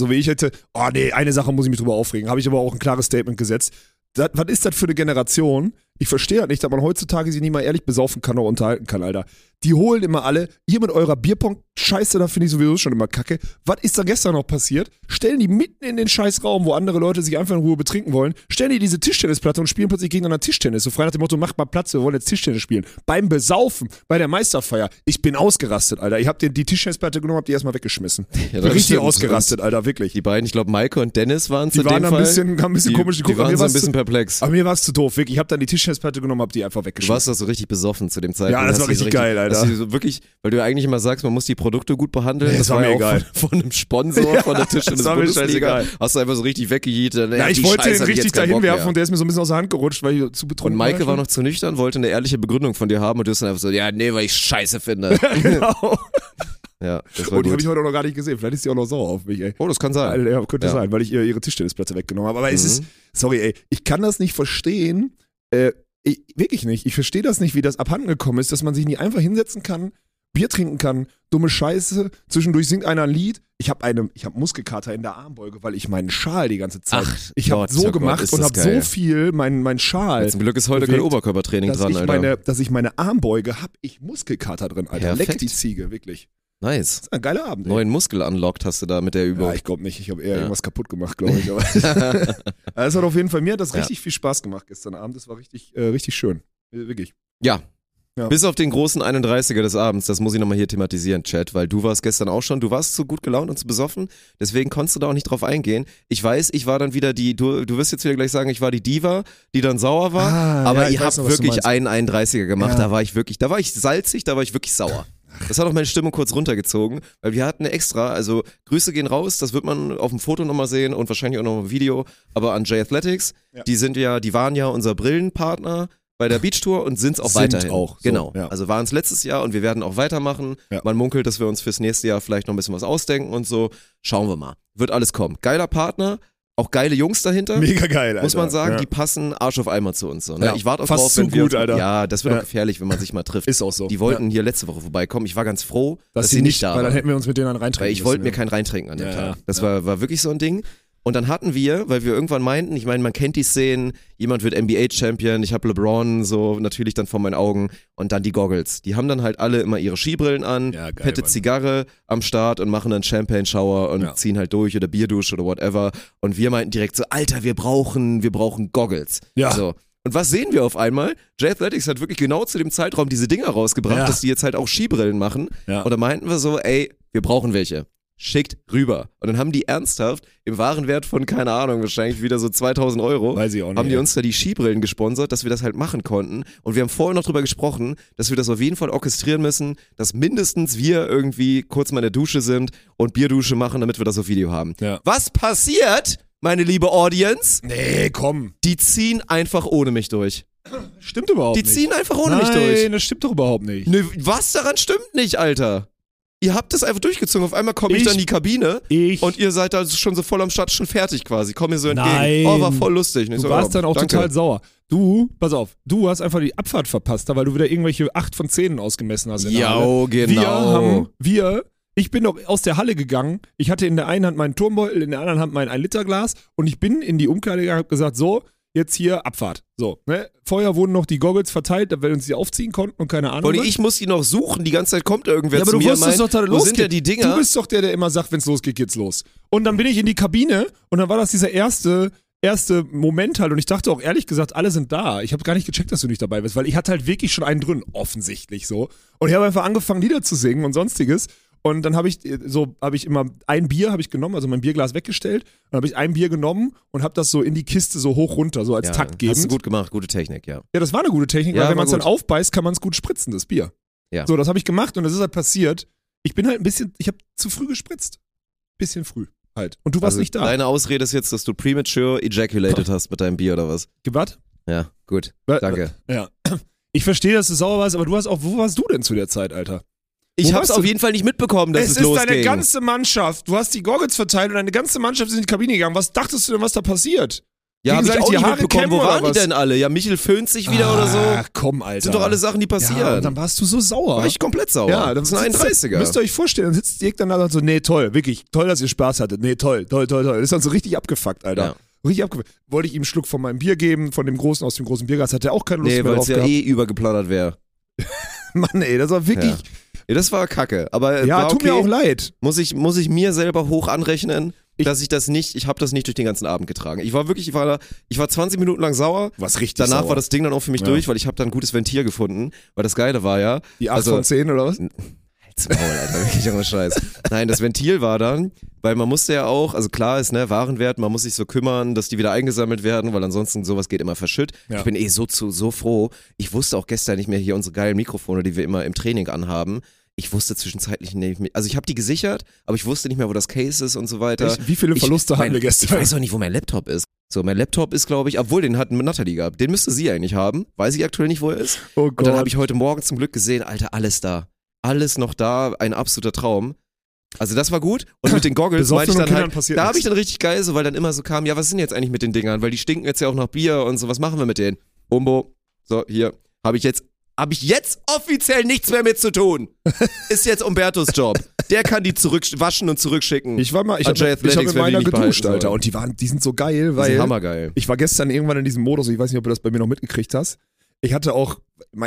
B: So wie ich hätte, oh nee, eine Sache muss ich mich drüber aufregen. Habe ich aber auch ein klares Statement gesetzt. Das, was ist das für eine Generation? Ich verstehe halt nicht, dass man heutzutage sich nicht mal ehrlich besaufen kann oder unterhalten kann, Alter. Die holen immer alle, ihr mit eurer Bierpong-Scheiße, da finde ich sowieso schon immer kacke. Was ist da gestern noch passiert? Stellen die mitten in den Scheißraum, wo andere Leute sich einfach in Ruhe betrinken wollen, stellen die diese Tischtennisplatte und spielen plötzlich gegeneinander Tischtennis. So frei nach dem Motto, macht mal Platz, wir wollen jetzt Tischtennis spielen. Beim Besaufen, bei der Meisterfeier, ich bin ausgerastet, Alter. Ich hab dir die Tischtennisplatte genommen, hab die erstmal weggeschmissen.
A: Ja,
B: richtig
A: stimmt.
B: ausgerastet, Alter, wirklich.
A: Die beiden, ich glaube, Maike und Dennis waren es
B: Die waren
A: dem
B: ein
A: Fall.
B: bisschen, haben ein bisschen
A: die,
B: komisch
A: die
B: geguckt. aber
A: waren so ein bisschen
B: zu,
A: perplex.
B: aber mir war es zu doof, wirklich. Ich habe dann die Tischtennisplatte genommen, hab die einfach
A: Du
B: weggeschmissen.
A: warst doch so richtig besoffen zu dem Zeitpunkt.
B: Ja, das war
A: so
B: richtig geil, Alter.
A: So wirklich, weil du ja eigentlich immer sagst, man muss die Produkte gut behandeln.
B: Nee, das war
A: ja
B: mir
A: auch
B: egal.
A: Von, von einem Sponsor,
B: Ja,
A: von der
B: das
A: Tischtennis
B: war mir scheißegal.
A: Hast du einfach so richtig weggejietet.
B: Ja, ich wollte
A: Scheiße
B: den richtig dahin werfen und der ist mir so ein bisschen aus der Hand gerutscht, weil ich zu betrunken
A: Und Maike war noch zu nüchtern, wollte eine ehrliche Begründung von dir haben und du hast dann einfach so, ja, nee, weil ich scheiße finde.
B: Genau.
A: ja, das war
B: Und die habe ich heute auch noch gar nicht gesehen. Vielleicht ist die auch noch sauer auf mich, ey.
A: Oh, das kann sein.
B: Ja, könnte
A: Ja.
B: sein, weil ich ihr ihre Tischtennisplatte weggenommen habe. Aber es
A: Mhm.
B: ist, sorry, ey, ich kann das nicht verstehen. Äh, ich, wirklich nicht. Ich verstehe das nicht, wie das abhanden gekommen ist, dass man sich nicht einfach hinsetzen kann, Bier trinken kann, dumme Scheiße, zwischendurch singt einer ein Lied. Ich habe eine, ich habe Muskelkater in der Armbeuge, weil ich meinen Schal die ganze Zeit.
A: Ach
B: ich habe so
A: oh Gott,
B: gemacht und habe so viel mein, mein Schal,
A: Zum Glück ist heute kein
B: bewegt,
A: Oberkörpertraining
B: dass
A: dran,
B: ich,
A: Alter.
B: meine, dass ich meine Armbeuge habe, ich Muskelkater drin, Alter. Leck
A: Perfekt.
B: die Ziege, wirklich.
A: Nice.
B: Das ist ein geiler Abend. Ey.
A: Neuen Muskel unlocked hast du da mit der Übung.
B: Ja, ich glaube nicht. Ich habe eher
A: Ja.
B: irgendwas kaputt gemacht, glaube ich. Aber es hat auf jeden Fall, mir hat das
A: Ja.
B: richtig viel Spaß gemacht gestern Abend. Das war richtig, äh, richtig schön. Äh, Wirklich.
A: Ja.
B: Ja.
A: Bis auf den großen 31er des Abends, das muss ich nochmal hier thematisieren, Chat, weil du warst gestern auch schon, du warst zu gut gelaunt und zu besoffen, deswegen konntest du da auch nicht drauf eingehen. Ich weiß, ich war dann wieder die, du, du wirst jetzt wieder gleich sagen, ich war die Diva, die dann sauer war,
B: Ah,
A: aber
B: ja, ich
A: ihr habt
B: noch,
A: wirklich einen 31er gemacht, da war ich wirklich, da war ich salzig, da war ich wirklich sauer. Das hat auch meine Stimmung kurz runtergezogen, weil wir hatten extra, also Grüße gehen raus, das wird man auf dem Foto nochmal sehen und wahrscheinlich auch noch im Video, aber an J Athletics,
B: Ja.
A: die sind ja, die waren ja unser Brillenpartner bei der Beachtour und sind's auch
B: Sind
A: weiterhin.
B: auch, so,
A: genau.
B: ja.
A: Also waren es letztes Jahr und wir werden auch weitermachen.
B: Ja.
A: Man munkelt, dass wir uns fürs nächste Jahr vielleicht noch ein bisschen was ausdenken und so. Schauen wir mal. Wird alles kommen. Geiler Partner, auch geile Jungs dahinter.
B: Mega geil, Alter.
A: Muss man sagen,
B: ja.
A: die passen Arsch auf Eimer zu uns. So, ne?
B: Ja,
A: Ich warte
B: fast
A: drauf, wenn wir
B: gut,
A: uns,
B: Alter.
A: Ja, das wird
B: Ja.
A: auch gefährlich, wenn man sich mal trifft.
B: Ist auch so.
A: Die wollten hier letzte Woche vorbeikommen. Ich war ganz froh, dass, sie nicht da
B: weil dann
A: waren.
B: hätten wir uns mit denen reintrinken
A: Weil ich wollte mir keinen reintrinken an dem Tag. Das. War, war wirklich so ein Ding. Und dann hatten wir, weil wir irgendwann meinten, ich meine, man kennt die Szenen, jemand wird NBA-Champion, ich habe LeBron so natürlich dann vor meinen Augen und dann die Goggles. Die haben dann halt alle immer ihre Skibrillen an,
B: Ja, geil,
A: fette
B: Mann.
A: Zigarre am Start und machen dann Champagne-Shower und
B: Ja.
A: ziehen halt durch oder Bierdusche oder whatever. Und wir meinten direkt so, Alter, wir brauchen, wir brauchen Goggles.
B: Ja.
A: So. Und was sehen wir auf einmal? J Athletics hat wirklich genau zu dem Zeitraum diese Dinger rausgebracht,
B: Ja.
A: dass die jetzt halt auch Skibrillen machen.
B: Ja.
A: Und da meinten wir so, ey, wir brauchen welche. Schickt rüber. Und dann haben die ernsthaft im Warenwert von, keine Ahnung, wahrscheinlich wieder so 2000 Euro,
B: Weiß ich auch nicht.
A: haben die uns da die Skibrillen gesponsert, dass wir das halt machen konnten. Und wir haben vorher noch drüber gesprochen, dass wir das auf jeden Fall orchestrieren müssen, dass mindestens wir irgendwie kurz mal in der Dusche sind und Bierdusche machen, damit wir das auf Video haben.
B: Ja.
A: Was passiert, meine liebe Audience?
B: Nee, komm.
A: Die ziehen einfach ohne mich durch.
B: Stimmt überhaupt
A: Die
B: nicht.
A: ziehen einfach ohne
B: Nein,
A: mich durch.
B: das stimmt doch überhaupt nicht.
A: Ne, was daran stimmt nicht, Alter? Ihr habt das einfach durchgezogen. Auf einmal komme ich,
B: Ich-
A: dann in die Kabine
B: Ich.
A: und ihr seid da schon so voll am Start, schon fertig quasi. Komm mir so entgegen.
B: Nein.
A: Oh, war voll lustig.
B: Du
A: so,
B: warst
A: ja,
B: dann auch
A: danke.
B: total sauer. Du, pass auf, du hast einfach die Abfahrt verpasst, weil du wieder irgendwelche 8 von 10 ausgemessen hast.
A: Ja, genau.
B: Wir haben, wir, ich bin doch aus der Halle gegangen. Ich hatte in der einen Hand meinen Turmbeutel, in der anderen Hand mein 1-Liter-Glas und ich bin in die Umkleide gegangen und hab gesagt, so, jetzt hier Abfahrt. So, ne? Vorher wurden noch die Goggles verteilt, damit wir uns die aufziehen konnten und keine Ahnung.
A: Wollte
B: was.
A: ich muss die noch suchen. Die ganze Zeit kommt irgendwer
B: ja, aber
A: zu
B: du
A: mir.
B: wusstest
A: meint,
B: doch, dass
A: wo
B: losgeht.
A: sind denn die Dinger?
B: Du bist doch der, der immer sagt, wenn es losgeht, geht's los. Und dann bin ich in die Kabine und dann war das dieser erste, erste Moment halt und ich dachte auch ehrlich gesagt, alle sind da. Ich habe gar nicht gecheckt, dass du nicht dabei bist, weil ich hatte halt wirklich schon einen drin, offensichtlich so. Und ich habe einfach angefangen, Lieder zu singen und sonstiges. Und dann habe ich äh, so, habe ich immer ein Bier habe ich genommen, also mein Bierglas weggestellt. Dann habe ich ein Bier genommen und habe das so in die Kiste so hoch runter, so als
A: ja,
B: taktgebend.
A: Hast du gut gemacht. Gute Technik, ja.
B: Ja, das war eine gute Technik,
A: Ja,
B: weil wenn man es dann aufbeißt, kann man es gut spritzen, das Bier.
A: Ja.
B: So, das habe ich gemacht und das ist halt passiert. Ich bin halt ein bisschen, ich habe zu früh gespritzt. Bisschen früh halt. Und du warst
A: Also
B: nicht da.
A: Deine Ausrede ist jetzt, dass du premature ejaculated hast mit deinem Bier oder was?
B: Was?
A: Ja, gut. Danke.
B: Ja. Ich verstehe, dass du sauer warst, aber du hast auch, wo warst du denn zu der Zeit, Alter?
A: Ich
B: warst du?
A: auf jeden Fall nicht mitbekommen, dass es,
B: es ist
A: losging.
B: deine ganze Mannschaft. Du hast die Goggles verteilt und deine ganze Mannschaft ist in die Kabine gegangen. Was dachtest du denn, was da passiert?
A: ja, hab ich auch
B: die
A: nicht
B: Haare
A: mitbekommen. Wo waren die denn alle? Ja, Michel föhnt sich wieder oder so.
B: Ach, komm, Alter.
A: Das sind doch alle Sachen, die passieren.
B: Ja, dann warst du so sauer.
A: war ich komplett sauer.
B: Ja,
A: das ist ein
B: sitzt-
A: 31er.
B: Müsst ihr euch vorstellen, dann sitzt Dirk dann da und so, nee, toll, wirklich, toll, dass ihr Spaß hattet. Nee, toll, toll, toll, toll. Das ist dann so richtig abgefuckt, Alter.
A: Ja.
B: Richtig abgefuckt. Wollte ich ihm einen Schluck von meinem Bier geben, von dem großen, aus dem großen Biergas, hat er auch keine Lust
A: Nee,
B: mehr
A: weil
B: drauf
A: es ja
B: gehabt.
A: eh übergeplaudert wäre.
B: Mann, ey, das war wirklich,
A: Ja. Ja, das war kacke. Aber
B: ja,
A: war
B: tut
A: okay.
B: mir auch leid.
A: Muss ich, muss ich mir selber hoch anrechnen,
B: Ich-
A: dass ich das nicht, ich habe das nicht durch den ganzen Abend getragen. Ich war wirklich, ich war da, ich war 20 Minuten lang sauer.
B: Was richtig
A: Danach
B: sauer.
A: war das Ding dann auch für mich
B: Ja.
A: durch, weil ich habe da ein gutes Ventil gefunden. Weil das Geile war ja,
B: Die 8
A: also-
B: von 10 oder was?
A: Halt's Maul, Alter, wirklich ohne Scheiß. Nein, das Ventil war dann, weil man musste ja auch, also klar ist, ne, Warenwert, man muss sich so kümmern, dass die wieder eingesammelt werden, weil ansonsten sowas geht immer verschütt.
B: Ja.
A: Ich bin eh so zu, so froh. Ich wusste auch gestern nicht mehr hier unsere geilen Mikrofone, die wir immer im Training anhaben. Ich wusste zwischenzeitlich nicht mehr, also ich habe die gesichert, aber ich wusste nicht mehr, wo das Case ist und so weiter.
B: Echt? Wie viele
A: Ich-
B: Verluste hatten
A: mein,
B: wir gestern?
A: Ich weiß auch nicht, wo mein Laptop ist. So, mein Laptop ist, glaube ich, obwohl den hat Natalie gehabt. Den müsste sie eigentlich haben. Weiß ich aktuell nicht, wo er ist.
B: oh
A: Und dann habe ich heute Morgen zum Glück gesehen, Alter, alles da. Alles noch da, ein absoluter Traum. Also das war gut. Und mit den Goggles meinte ich dann halt,
B: passiert
A: da habe ich dann richtig geil, so weil dann immer so kam, ja, was sind jetzt eigentlich mit den Dingern? Weil die stinken jetzt ja auch nach Bier und so, was machen wir mit denen? Umbo, so, hier, habe ich jetzt, habe ich jetzt offiziell nichts mehr mit zu tun. Ist jetzt Umbertos Job. Der kann die zurück waschen und zurückschicken.
B: Ich war mal, ich habe hab
A: will
B: meiner geduscht, Alter. Und die waren, die sind so geil, weil
A: ist hammergeil.
B: ich war gestern irgendwann in diesem Modus, ich weiß nicht, ob du das bei mir noch mitgekriegt hast. Ich hatte auch,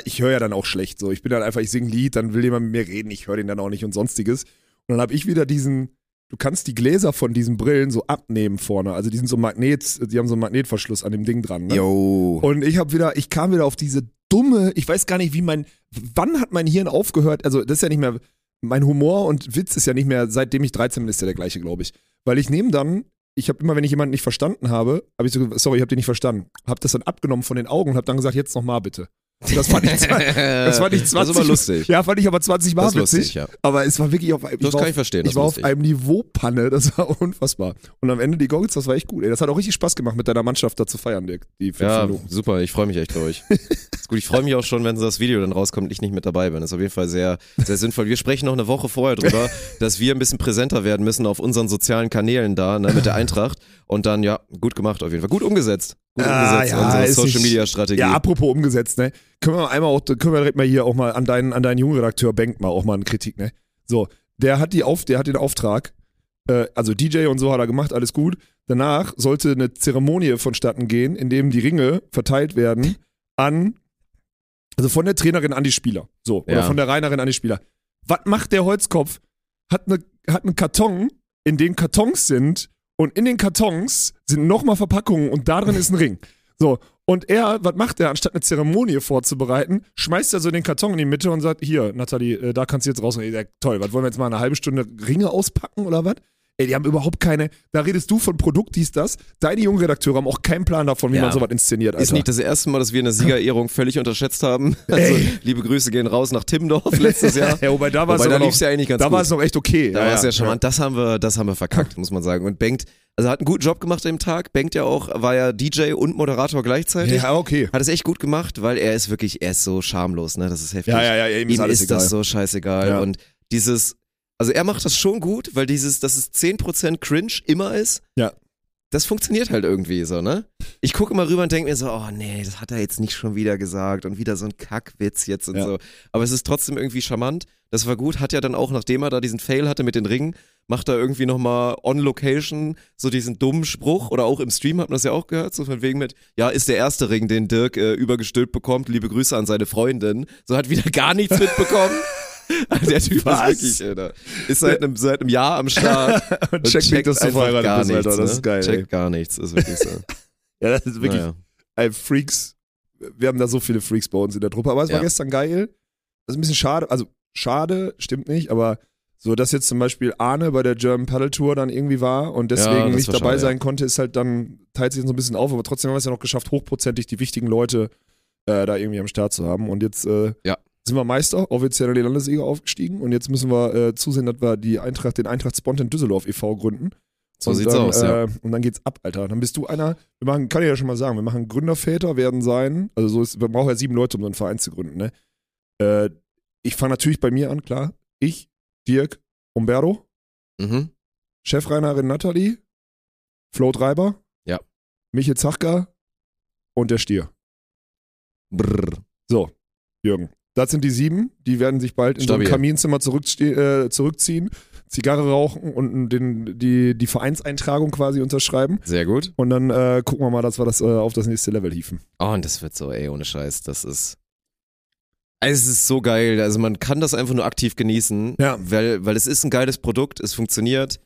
B: ich höre ja dann auch schlecht so. Ich bin dann einfach, ich singe ein Lied, dann will jemand mit mir reden, ich höre den dann auch nicht und sonstiges. Und dann habe ich wieder diesen, du kannst die Gläser von diesen Brillen so abnehmen vorne. Also die sind so Magnet, die haben so einen Magnetverschluss an dem Ding dran. Ne?
A: Yo.
B: Und ich habe wieder, ich kam wieder auf diese dumme, ich weiß gar nicht, wie mein, wann hat mein Hirn aufgehört? Also das ist ja nicht mehr, mein Humor und Witz ist ja nicht mehr, seitdem ich 13 bin, ist ja der gleiche, glaube ich. Weil ich nehme dann, ich habe immer, wenn ich jemanden nicht verstanden habe, habe ich so, sorry, ich habe den nicht verstanden, habe das dann abgenommen von den Augen und habe dann gesagt, jetzt nochmal bitte. Das fand ich, das fand ich 20
A: Das ist aber lustig.
B: Ja, fand ich aber 20 Mal
A: das ist lustig, ja.
B: Aber es war wirklich auf einem.
A: Das kann
B: auf-
A: ich verstehen, das
B: Ich war
A: ist
B: auf
A: lustig.
B: einem Niveau Panne, das war unfassbar. Und am Ende die Goggles, das war echt gut. Ey. Das hat auch richtig Spaß gemacht, mit deiner Mannschaft da zu feiern, Dirk. Die fünf
A: Ja,
B: Minuten.
A: super, ich freue mich echt für euch. ist gut, ich freue mich auch schon, wenn das Video dann rauskommt und ich nicht mit dabei bin. Das ist auf jeden Fall sehr, sehr sinnvoll. Wir sprechen noch eine Woche vorher drüber, dass wir ein bisschen präsenter werden müssen auf unseren sozialen Kanälen da, ne, mit der Eintracht. Und dann, ja, gut gemacht auf jeden Fall. Gut umgesetzt. Gut
B: Ah,
A: umgesetzt,
B: ja,
A: unsere Social Media Strategie.
B: Ja, apropos umgesetzt, ne? Können wir mal einmal auch, können wir direkt mal hier auch mal an deinen, an deinen jungen Redakteur Bank mal auch mal eine Kritik, ne? So, der hat die auf, der hat den Auftrag, äh, also DJ und so hat er gemacht, alles gut. Danach sollte eine Zeremonie vonstatten gehen, in dem die Ringe verteilt werden an, also von der Trainerin an die Spieler. So, oder
A: Ja.
B: von der Reinerin an die Spieler. Was macht der Holzkopf? Hat, eine, hat einen Karton, in dem Kartons sind und in den Kartons sind nochmal Verpackungen und da drin ist ein Ring. So, und er, was macht er? Anstatt eine Zeremonie vorzubereiten, schmeißt er so den Karton in die Mitte und sagt, hier, Nathalie, äh, da kannst du jetzt raus. Und ich sag, toll, was wollen wir jetzt mal eine halbe Stunde Ringe auspacken oder was? Ey, die haben überhaupt keine, da redest du von Produkt, dies, das. Deine jungen Redakteure haben auch keinen Plan davon, wie
A: Ja.
B: man sowas inszeniert, Alter.
A: Ist nicht das erste Mal, dass wir eine Siegerehrung völlig unterschätzt haben. Also,
B: Ey.
A: liebe Grüße gehen raus nach Timmendorf letztes Jahr.
B: ja, wobei da war es
A: da
B: noch,
A: ja eigentlich ganz
B: da war es noch echt okay.
A: Da war es ja charmant. Das haben wir, das haben wir verkackt, muss man sagen. Und Bengt, also hat einen guten Job gemacht dem Tag. Bengt ja auch, war ja DJ und Moderator gleichzeitig.
B: Ja, okay.
A: Hat es echt gut gemacht, weil er ist wirklich, er ist so schamlos, ne? Das ist heftig.
B: Ja, ja, ja, ihm
A: Ihm
B: ist
A: ist das so scheißegal.
B: Ja.
A: Und dieses, also er macht das schon gut, weil dieses, dass es 10% Cringe immer ist.
B: Ja.
A: Das funktioniert halt irgendwie so, ne? Ich gucke mal rüber und denke mir so, oh nee, das hat er jetzt nicht schon wieder gesagt und wieder so ein Kackwitz jetzt und
B: Ja.
A: so. Aber es ist trotzdem irgendwie charmant. Das war gut. Hat ja dann auch, nachdem er da diesen Fail hatte mit den Ringen, macht er irgendwie nochmal on Location so diesen dummen Spruch oder auch im Stream hat man das ja auch gehört, so von wegen mit, ja, ist der erste Ring, den Dirk äh, übergestülpt bekommt. Liebe Grüße an seine Freundin. So hat wieder gar nichts mitbekommen. Also der Typ
B: Was?
A: ist wirklich, Alter. Ist seit einem, seit einem Jahr am Start.
B: Und checkt nicht, dass du verheiratet
A: gar
B: bist, Alter. Das
A: ne?
B: ist geil,
A: Checkt
B: ey.
A: gar nichts, ist wirklich so.
B: Ja, das ist wirklich
A: Naja.
B: ey, Freaks. Wir haben da so viele Freaks bei uns in der Truppe. Aber es war
A: Ja.
B: gestern geil. Das ist ein bisschen schade. Also, schade, stimmt nicht, aber so, dass jetzt zum Beispiel Arne bei der German Paddle Tour dann irgendwie war und
A: Ja,
B: deswegen
A: das
B: nicht dabei
A: schade,
B: sein konnte, ist halt dann, teilt sich so ein bisschen auf, aber trotzdem haben wir es ja noch geschafft, hochprozentig die wichtigen Leute äh, da irgendwie am Start zu haben. Und jetzt äh,
A: Ja.
B: Sind wir Meister, offiziell in die Landesliga aufgestiegen und jetzt müssen wir äh, zusehen, dass wir die Eintracht, den Eintracht Spontan Düsseldorf e.V. gründen.
A: So
B: und
A: sieht's
B: dann,
A: aus, ja.
B: äh, Und dann geht's ab, Alter. Dann bist du einer, wir machen, kann ich ja schon mal sagen, wir machen Gründerväter werden sein, also so ist, wir brauchen ja sieben Leute, um so einen Verein zu gründen, ne? Äh, ich fange natürlich bei mir an, klar. Ich, Dirk, Umberto,
A: Mhm.
B: Chefreinerin Nathalie, Flo Treiber,
A: Ja.
B: Michael Zachka und der Stier.
A: Brrr.
B: So, Jürgen. Das sind die sieben, die werden sich bald in so
A: Stabil.
B: ein Kaminzimmer äh, zurückziehen, Zigarre rauchen und den, die, die Vereinseintragung quasi unterschreiben.
A: Sehr gut.
B: Und dann äh, gucken wir mal, dass wir das äh, auf das nächste Level hieven.
A: Oh, und das wird so, ey, ohne Scheiß. Das ist. Es ist so geil. Also man kann das einfach nur aktiv genießen,
B: Ja.
A: weil, weil es ist ein geiles Produkt, es funktioniert.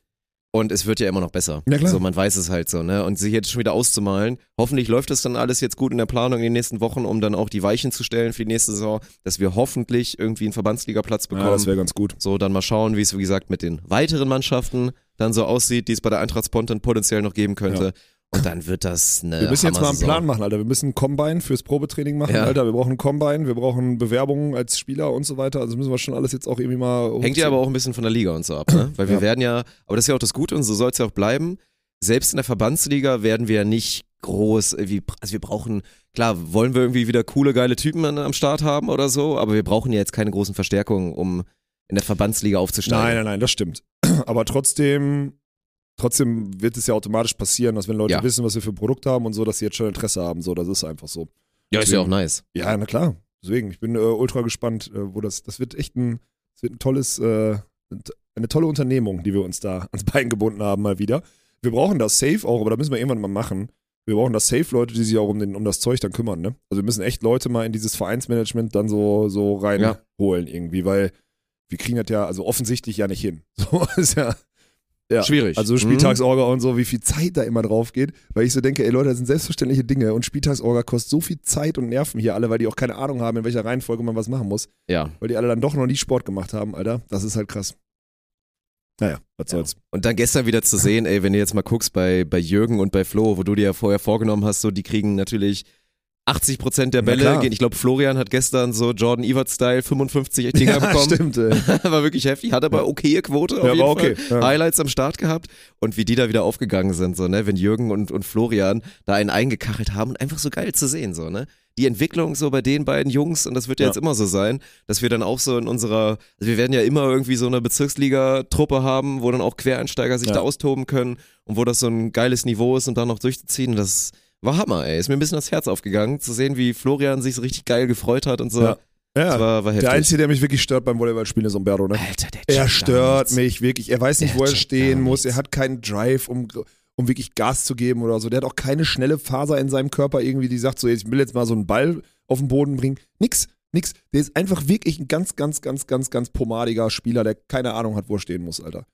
A: Und es wird ja immer noch besser.
B: Ja, klar.
A: So, man weiß es halt so, ne? Und sich jetzt schon wieder auszumalen. Hoffentlich läuft das dann alles jetzt gut in der Planung in den nächsten Wochen, um dann auch die Weichen zu stellen für die nächste Saison, dass wir hoffentlich irgendwie einen Verbandsligaplatz bekommen.
B: Ja, das wäre ganz gut.
A: so, dann mal schauen, wie es, wie gesagt, mit den weiteren Mannschaften dann so aussieht, die es bei der Eintracht Spontan potenziell noch geben könnte. Und dann wird das eine
B: Wir müssen jetzt mal einen. Plan machen, Alter. Wir müssen einen Combine fürs Probetraining machen,
A: Ja.
B: Alter. Wir brauchen einen Combine, wir brauchen Bewerbungen als Spieler und so weiter. Also müssen wir schon alles jetzt auch irgendwie mal.
A: Hängt
B: hochziehen.
A: ja aber auch ein bisschen von der Liga und so ab, ne? Weil wir
B: Ja.
A: werden ja, aber das ist ja auch das Gute und so soll es ja auch bleiben. Selbst in der Verbandsliga werden wir ja nicht groß, irgendwie, also wir brauchen, klar, wollen wir irgendwie wieder coole, geile Typen am Start haben oder so, aber wir brauchen ja jetzt keine großen Verstärkungen, um in der Verbandsliga aufzusteigen.
B: Nein, nein, nein, das stimmt. Aber trotzdem, trotzdem wird es ja automatisch passieren, dass wenn Leute
A: Ja.
B: wissen, was wir für ein Produkt haben und so, dass sie jetzt schon Interesse haben. So, das ist einfach so.
A: Ja, ist ja auch nice.
B: Ja, na klar. Deswegen, ich bin äh, ultra gespannt, äh, wo das, das wird echt ein, das wird ein tolles, äh, eine tolle Unternehmung, die wir uns da ans Bein gebunden haben, mal wieder. Wir brauchen das safe auch, aber da müssen wir irgendwann mal machen. Wir brauchen das safe Leute, die sich auch um, den, um das Zeug dann kümmern, ne? Also wir müssen echt Leute mal in dieses Vereinsmanagement dann so, so reinholen irgendwie, weil wir kriegen das ja, also offensichtlich ja nicht hin. So ist ja. Ja.
A: Schwierig.
B: Also
A: Mhm.
B: Spieltagsorga und so, wie viel Zeit da immer drauf geht, weil ich so denke, ey Leute, das sind selbstverständliche Dinge und Spieltagsorga kostet so viel Zeit und Nerven hier alle, weil die auch keine Ahnung haben, in welcher Reihenfolge man was machen muss,
A: Ja.
B: weil die alle dann doch noch nie Sport gemacht haben, Alter. Das ist halt krass. Naja, was
A: Ja.
B: soll's.
A: Und dann gestern wieder zu sehen, ey, wenn du jetzt mal guckst bei, bei Jürgen und bei Flo, wo du dir ja vorher vorgenommen hast, so, die kriegen natürlich 80 Prozent der Bälle. gehen. Ich glaube, Florian hat gestern so Jordan Evert-Style 55 Dinger bekommen.
B: stimmt. Ey.
A: war wirklich heftig, hat aber okaye Quote auf
B: Ja,
A: jeden
B: war
A: Fall.
B: okay. Ja.
A: Highlights am Start gehabt und wie die da wieder aufgegangen sind, so, ne, wenn Jürgen und, und Florian da einen eingekachelt haben und einfach so geil zu sehen, so, ne. Die Entwicklung so bei den beiden Jungs, und das wird ja,
B: Ja.
A: jetzt immer so sein, dass wir dann auch so in unserer, also wir werden ja immer irgendwie so eine Bezirksliga-Truppe haben, wo dann auch Quereinsteiger sich
B: Ja.
A: da austoben können und wo das so ein geiles Niveau ist und dann noch durchzuziehen, das war Hammer, ey. Ist mir ein bisschen das Herz aufgegangen, zu sehen, wie Florian sich so richtig geil gefreut hat und so.
B: Ja. Ja.
A: war, war.
B: Der Einzige, der mich wirklich stört beim Volleyballspielen, ist Umberto, ne?
A: Alter, der
B: Er stört mich wirklich. Er weiß nicht,
A: Der
B: wo er stehen muss. Er hat keinen Drive, um, um wirklich Gas zu geben oder so. Der hat auch keine schnelle Faser in seinem Körper irgendwie, die sagt so, ich will jetzt mal so einen Ball auf den Boden bringen. Nix, nix. Der ist einfach wirklich ein ganz, ganz, ganz, ganz, ganz pomadiger Spieler, der keine Ahnung hat, wo er stehen muss, Alter.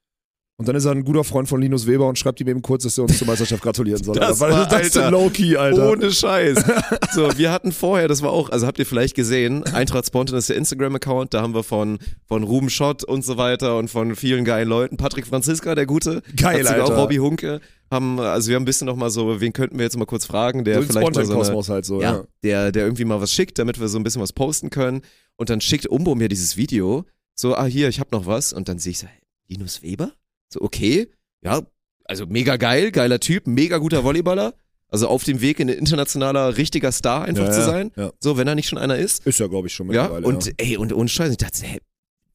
B: Und dann ist er ein guter Freund von Linus Weber und schreibt ihm eben kurz, dass er uns zur Meisterschaft gratulieren soll.
A: Das
B: Alter.
A: war,
B: das ist
A: Alter,
B: Low-Key, Alter.
A: Ohne Scheiß. So, wir hatten vorher, das war auch, also habt ihr vielleicht gesehen, Eintracht Spontan ist der Instagram-Account, da haben wir von, von Ruben Schott und so weiter und von vielen geilen Leuten, Patrick Franziska, der Gute,
B: Geil,
A: sogar auch
B: Alter.
A: Robby Hunke, haben, also wir haben ein bisschen noch mal so, wen könnten wir jetzt mal kurz fragen, der
B: so
A: vielleicht mal so eine,
B: halt so,
A: ja,
B: ja.
A: der, der irgendwie mal was schickt, damit wir so ein bisschen was posten können und dann schickt Umbo mir dieses Video, so, ah hier, ich hab noch was und dann sehe ich so, Linus Weber? So, okay, ja, also mega geil, geiler Typ, mega guter Volleyballer. Also auf dem Weg in ein internationaler, richtiger Star einfach
B: Ja,
A: zu
B: ja,
A: sein.
B: ja.
A: So, wenn er nicht schon einer ist.
B: Ist ja, glaube ich, schon
A: Ja,
B: mittlerweile.
A: und ey, und, und Scheiße, ich dachte, hey,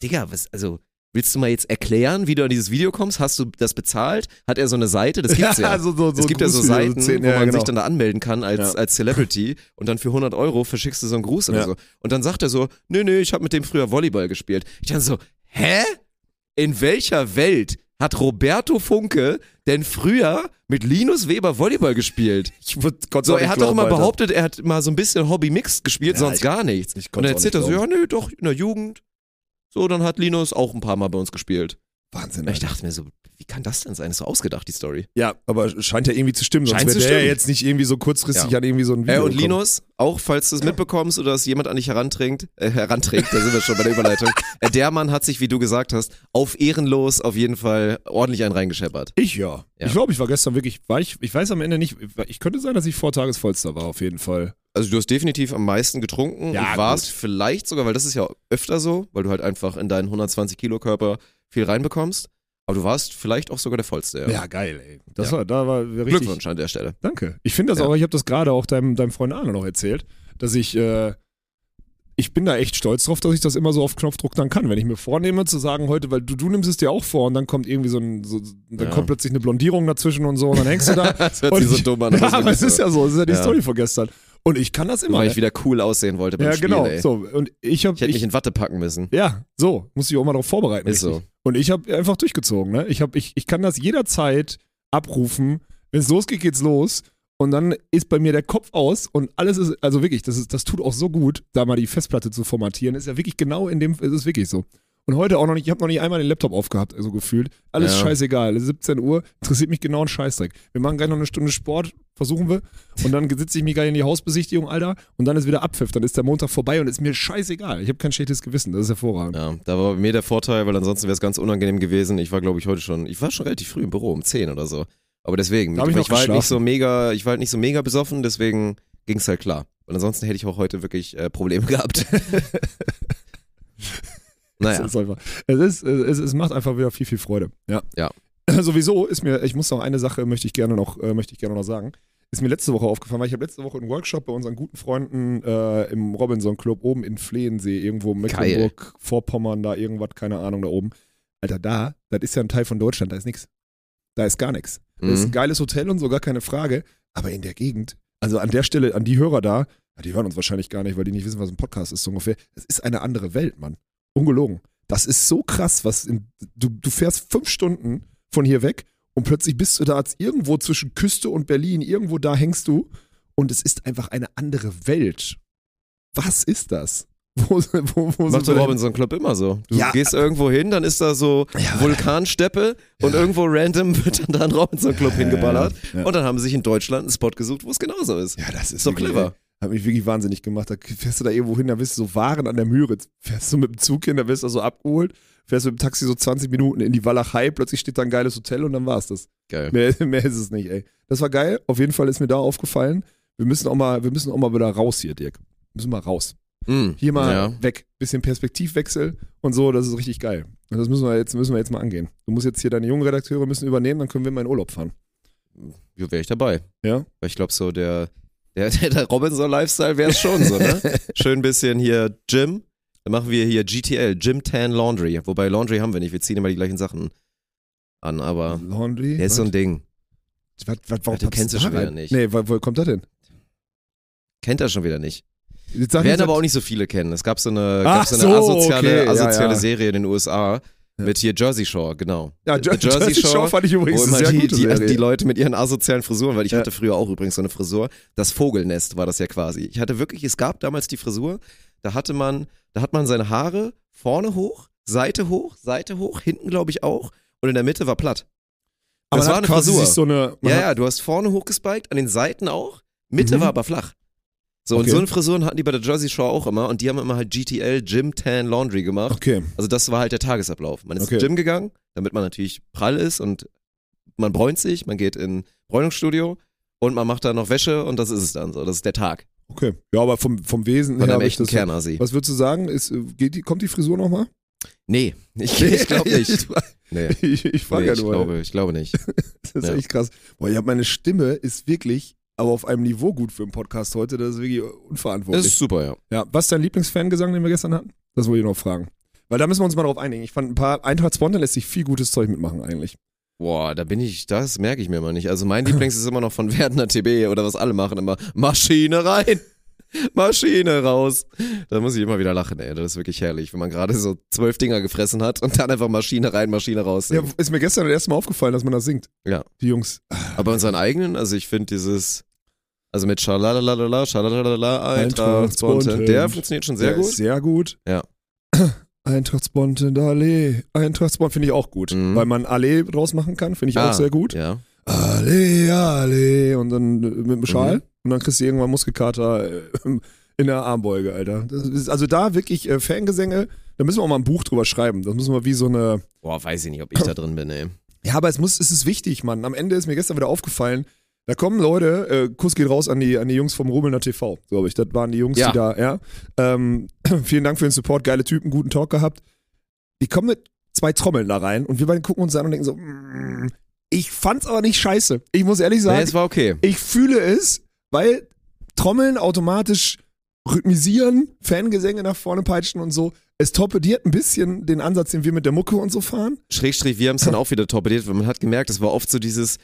A: Digga, was, also, willst du mal jetzt erklären, wie du an dieses Video kommst? Hast du das bezahlt? Hat er so eine Seite? Das gibt's ja.
B: so, so,
A: es gibt ja so Seiten, wo
B: ja,
A: man
B: genau.
A: sich dann da anmelden kann als,
B: Ja.
A: als Celebrity und dann für 100 Euro verschickst du so einen Gruß oder
B: Ja.
A: so. Und dann sagt er so, nö, nö, ich habe mit dem früher Volleyball gespielt. Ich dachte so, hä? In welcher Welt hat Roberto Funke denn früher mit Linus Weber Volleyball gespielt?
B: Ich Gott
A: So, er hat doch
B: glauben,
A: immer
B: Alter.
A: behauptet, er hat mal so ein bisschen Hobby Mixed gespielt,
B: Ja,
A: sonst
B: ich-
A: gar nichts.
B: ich
A: Und
B: konnt's
A: dann
B: auch
A: erzählt er so, ja, nö, doch, in der Jugend. So, dann hat Linus auch ein paar Mal bei uns gespielt.
B: Wahnsinn.
A: Und ich
B: Alter.
A: dachte mir so, wie kann das denn sein? Ist so ausgedacht, die Story.
B: Ja, aber scheint ja irgendwie zu stimmen, sonst
A: Scheint
B: wäre
A: zu
B: der
A: stimmen.
B: jetzt nicht irgendwie so kurzfristig
A: Ja.
B: an irgendwie so ein
A: Äh,
B: Video
A: und
B: gekommen.
A: Linus, auch falls du es mitbekommst oder dass jemand an dich herantrinkt, äh, heranträgt, da sind wir schon bei der Überleitung. äh, der Mann hat sich, wie du gesagt hast, auf ehrenlos auf jeden Fall ordentlich einen reingescheppert.
B: Ich ja.
A: Ja.
B: Ich glaube, ich war gestern wirklich, war ich, ich weiß am Ende nicht, ich könnte sein, dass ich Vortagesvollster war, auf jeden Fall.
A: Also du hast definitiv am meisten getrunken
B: Ja,
A: und warst
B: gut.
A: vielleicht sogar, weil das ist ja öfter so, weil du halt einfach in deinen 120 Kilo Körper viel reinbekommst. Aber du warst vielleicht auch sogar der vollste. Ja.
B: Ja, geil, ey. Das
A: Ja.
B: war, da war richtig.
A: Glückwunsch an der Stelle.
B: Danke. Ich finde das
A: Ja.
B: auch, ich habe das gerade auch deinem, deinem Freund Arne noch erzählt, dass ich, äh, ich bin da echt stolz drauf, dass ich das immer so auf Knopfdruck dann kann. Wenn ich mir vornehme zu sagen heute, weil du, du nimmst es dir auch vor und dann kommt irgendwie so ein, so, dann kommt plötzlich eine Blondierung dazwischen und so und dann hängst du da.
A: Das hört sich so dumm an.
B: Ja, aber es ist ja so, es ist ja die. Story von gestern. Und ich kann das immer.
A: Weil
B: ne?
A: ich wieder cool aussehen wollte beim
B: ja,
A: Spiel,
B: genau.
A: ey.
B: So, und ich habe
A: Ich hätte mich in Watte packen müssen.
B: ja, so, muss ich auch mal darauf vorbereiten.
A: Ist
B: richtig.
A: so.
B: Und ich habe einfach durchgezogen. Ne? Ich, hab, ich, ich kann das jederzeit abrufen. Wenn es losgeht, geht's los. Und dann ist bei mir der Kopf aus und alles ist, also wirklich, das, ist, das tut auch so gut, da mal die Festplatte zu formatieren. Ist ja wirklich genau in dem, ist es wirklich so. Und heute auch noch nicht, ich habe noch nicht einmal den Laptop aufgehabt, so gefühlt. Alles
A: Ja.
B: scheißegal. 17 Uhr, interessiert mich genau ein Scheißdreck. Wir machen gleich noch eine Stunde Sport, versuchen wir. Und dann sitze ich mich gleich in die Hausbesichtigung, Alter. Und dann ist wieder Abpfiff. Dann ist der Montag vorbei und ist mir scheißegal. Ich habe kein schlechtes Gewissen. Das ist hervorragend.
A: Ja, da war mir der Vorteil, weil ansonsten wäre es ganz unangenehm gewesen. Ich war, glaube ich, heute schon, ich war schon relativ früh im Büro, um 10 oder so. Aber deswegen,
B: ich
A: ich,
B: noch
A: war halt nicht so mega, ich war halt nicht so mega besoffen, deswegen ging es halt klar. Und ansonsten hätte ich auch heute wirklich äh, Probleme gehabt.
B: Es
A: naja,
B: ist es, ist, es, es macht einfach wieder viel, viel Freude. Ja.
A: Ja.
B: Sowieso ist mir, ich muss noch eine Sache, möchte ich gerne noch, äh, möchte ich gerne noch sagen. Ist mir letzte Woche aufgefallen, weil ich habe letzte Woche einen Workshop bei unseren guten Freunden äh, im Robinson Club oben in Flehensee, irgendwo Mecklenburg, Vorpommern, da irgendwas, keine Ahnung, da oben. Alter, da, das ist ja ein Teil von Deutschland, da ist nichts. Da ist gar nichts. Das ist ein
A: Mhm.
B: geiles Hotel und so, gar keine Frage. Aber in der Gegend, also an der Stelle, an die Hörer da, die hören uns wahrscheinlich gar nicht, weil die nicht wissen, was ein Podcast ist, so ungefähr. Es ist eine andere Welt, Mann. Ungelogen. Das ist so krass, was in, du, du fährst fünf Stunden von hier weg und plötzlich bist du da als irgendwo zwischen Küste und Berlin, irgendwo da hängst du und es ist einfach eine andere Welt. Was ist das? Wo, wo, wo
A: Macht der? Robinson Club immer so. Du
B: Ja.
A: gehst irgendwo hin, dann ist da so
B: Ja.
A: Vulkansteppe und
B: Ja.
A: irgendwo random wird dann da ein Robinson Club hingeballert. Und dann haben sie sich in Deutschland einen Spot gesucht, wo es genauso ist.
B: Ja, das ist, wirklich-
A: clever.
B: Hat mich wirklich wahnsinnig gemacht. Da fährst du da irgendwo hin, da bist du so Waren an der Müritz. Fährst du mit dem Zug hin, da wirst du so abgeholt. Fährst du mit dem Taxi so 20 Minuten in die Walachei, plötzlich steht da ein geiles Hotel und dann war's das.
A: Geil.
B: Mehr, mehr ist es nicht, ey. Das war geil. Auf jeden Fall ist mir da aufgefallen. Wir müssen auch mal, wir müssen auch mal wieder raus hier, Dirk. Wir müssen mal raus.
A: Mhm.
B: Hier mal
A: Ja.
B: weg. Bisschen Perspektivwechsel und so, das ist richtig geil. Und das müssen wir jetzt, müssen wir jetzt mal angehen. Du musst jetzt hier deine jungen Redakteure müssen übernehmen, dann können wir mal in Urlaub fahren.
A: Ja, wäre ich dabei.
B: Ja?
A: Weil ich glaube, so der, der, der, der Robinson-Lifestyle wäre es schon so, ne? Schön ein bisschen hier Gym. Dann machen wir hier GTL, Gym Tan Laundry. Wobei Laundry haben wir nicht, wir ziehen immer die gleichen Sachen an, aber
B: Laundry.
A: der ist so ein Ding.
B: was, was, warum
A: du
B: packst
A: kennst
B: du
A: es schon wieder nicht.
B: Nee, wo, wo kommt das denn?
A: Kennt er schon wieder nicht. Werden aber auch nicht so viele kennen. Es gab so eine, gab so eine
B: so,
A: asoziale,
B: okay, ja,
A: asoziale
B: ja.
A: Serie in den USA mit hier Jersey Shore, genau.
B: Ja, Jer Jersey, Shore fand ich übrigens sehr
A: die,
B: gute
A: die,
B: Serie.
A: die Leute mit ihren asozialen Frisuren, weil ich
B: Ja.
A: hatte früher auch übrigens so eine Frisur. Das Vogelnest war das ja quasi. Ich hatte wirklich, es gab damals die Frisur, da hatte man, da hat man seine Haare vorne hoch, Seite hoch, Seite hoch, hinten glaube ich auch und in der Mitte war platt.
B: aber
A: das war eine
B: quasi
A: Frisur.
B: so eine,
A: Ja, ja, du hast vorne hochgespiked, an den Seiten auch, Mitte
B: Mhm.
A: war aber flach. So,
B: Okay.
A: und so eine Frisuren hatten die bei der Jersey Shore auch immer und die haben immer halt GTL, Gym Tan Laundry gemacht.
B: Okay.
A: Also das war halt der Tagesablauf. Man ist
B: Okay.
A: ins Gym gegangen, damit man natürlich prall ist und man bräunt sich, man geht in Bräunungsstudio und man macht da noch Wäsche und das ist es dann so. Das ist der Tag
B: Okay. Ja, aber vom, vom Wesen
A: von
B: her. ich
A: echten Kernasi.
B: Was würdest du sagen? Ist, äh, geht die, kommt die Frisur nochmal?
A: Nee, ich, ich glaube nicht. Nee,
B: ich ich frage
A: nee
B: ja
A: ich,
B: nur.
A: glaube, ich glaube nicht.
B: Das ist
A: ja.
B: echt krass. Boah, ich meine Stimme ist wirklich, aber auf einem Niveau gut für einen Podcast heute. Das ist wirklich
A: Das
B: unverantwortlich.
A: ist super, ja.
B: ja, was ist dein Lieblingsfangesang, den wir gestern hatten? Das wollte ich noch fragen. Weil da müssen wir uns mal drauf einigen. Ich fand ein paar Eintracht Spontan lässt sich viel gutes Zeug mitmachen eigentlich.
A: Boah, da bin ich, das merke ich mir mal nicht. Also mein Lieblings ist immer noch von Werner TB oder was alle machen immer. Maschine rein, Maschine raus. Da muss ich immer wieder lachen, ey. Das ist wirklich herrlich, wenn man gerade so zwölf Dinger gefressen hat und dann einfach Maschine rein, Maschine raus.
B: Ja,
A: singt.
B: ist mir gestern das erste Mal aufgefallen, dass man das singt.
A: Ja.
B: Die Jungs.
A: Aber unseren eigenen, also ich finde dieses, also mit Schalalalala, Schalalalala, Eintracht, Spontan, der funktioniert schon sehr
B: Der
A: gut.
B: Sehr gut.
A: Ja.
B: Eintracht Spontan, Allee. Eintracht Spontan finde ich auch gut.
A: Mhm.
B: Weil man Allee draus machen kann, finde ich auch
A: Ah,
B: sehr gut.
A: Ja.
B: Allee, Allee. Und dann äh, mit dem Schal.
A: Mhm.
B: Und dann kriegst du irgendwann Muskelkater äh, in der Armbeuge, Alter. Das ist, also da wirklich äh, Fangesänge, da müssen wir auch mal ein Buch drüber schreiben. Das müssen wir wie so eine.
A: Boah, weiß ich nicht, ob ich da drin bin, ey.
B: Ja, aber es muss, es ist wichtig, Mann. Am Ende ist mir gestern wieder aufgefallen, da kommen Leute, äh, Kuss geht raus an die, an die Jungs vom Rumelner TV, glaube ich. Das waren die Jungs,
A: Ja.
B: die da, ja. Ähm, vielen Dank für den Support, geile Typen, guten Talk gehabt. Die kommen mit zwei Trommeln da rein und wir beide gucken uns an und denken so, mm, ich fand's aber nicht scheiße. Ich muss ehrlich sagen,
A: Nee, es war okay.
B: ich fühle es, weil Trommeln automatisch rhythmisieren, Fangesänge nach vorne peitschen und so. Es torpediert ein bisschen den Ansatz, den wir mit der Mucke und so fahren.
A: Schrägstrich, wir haben es dann auch wieder torpediert, weil man hat gemerkt, es war oft so dieses,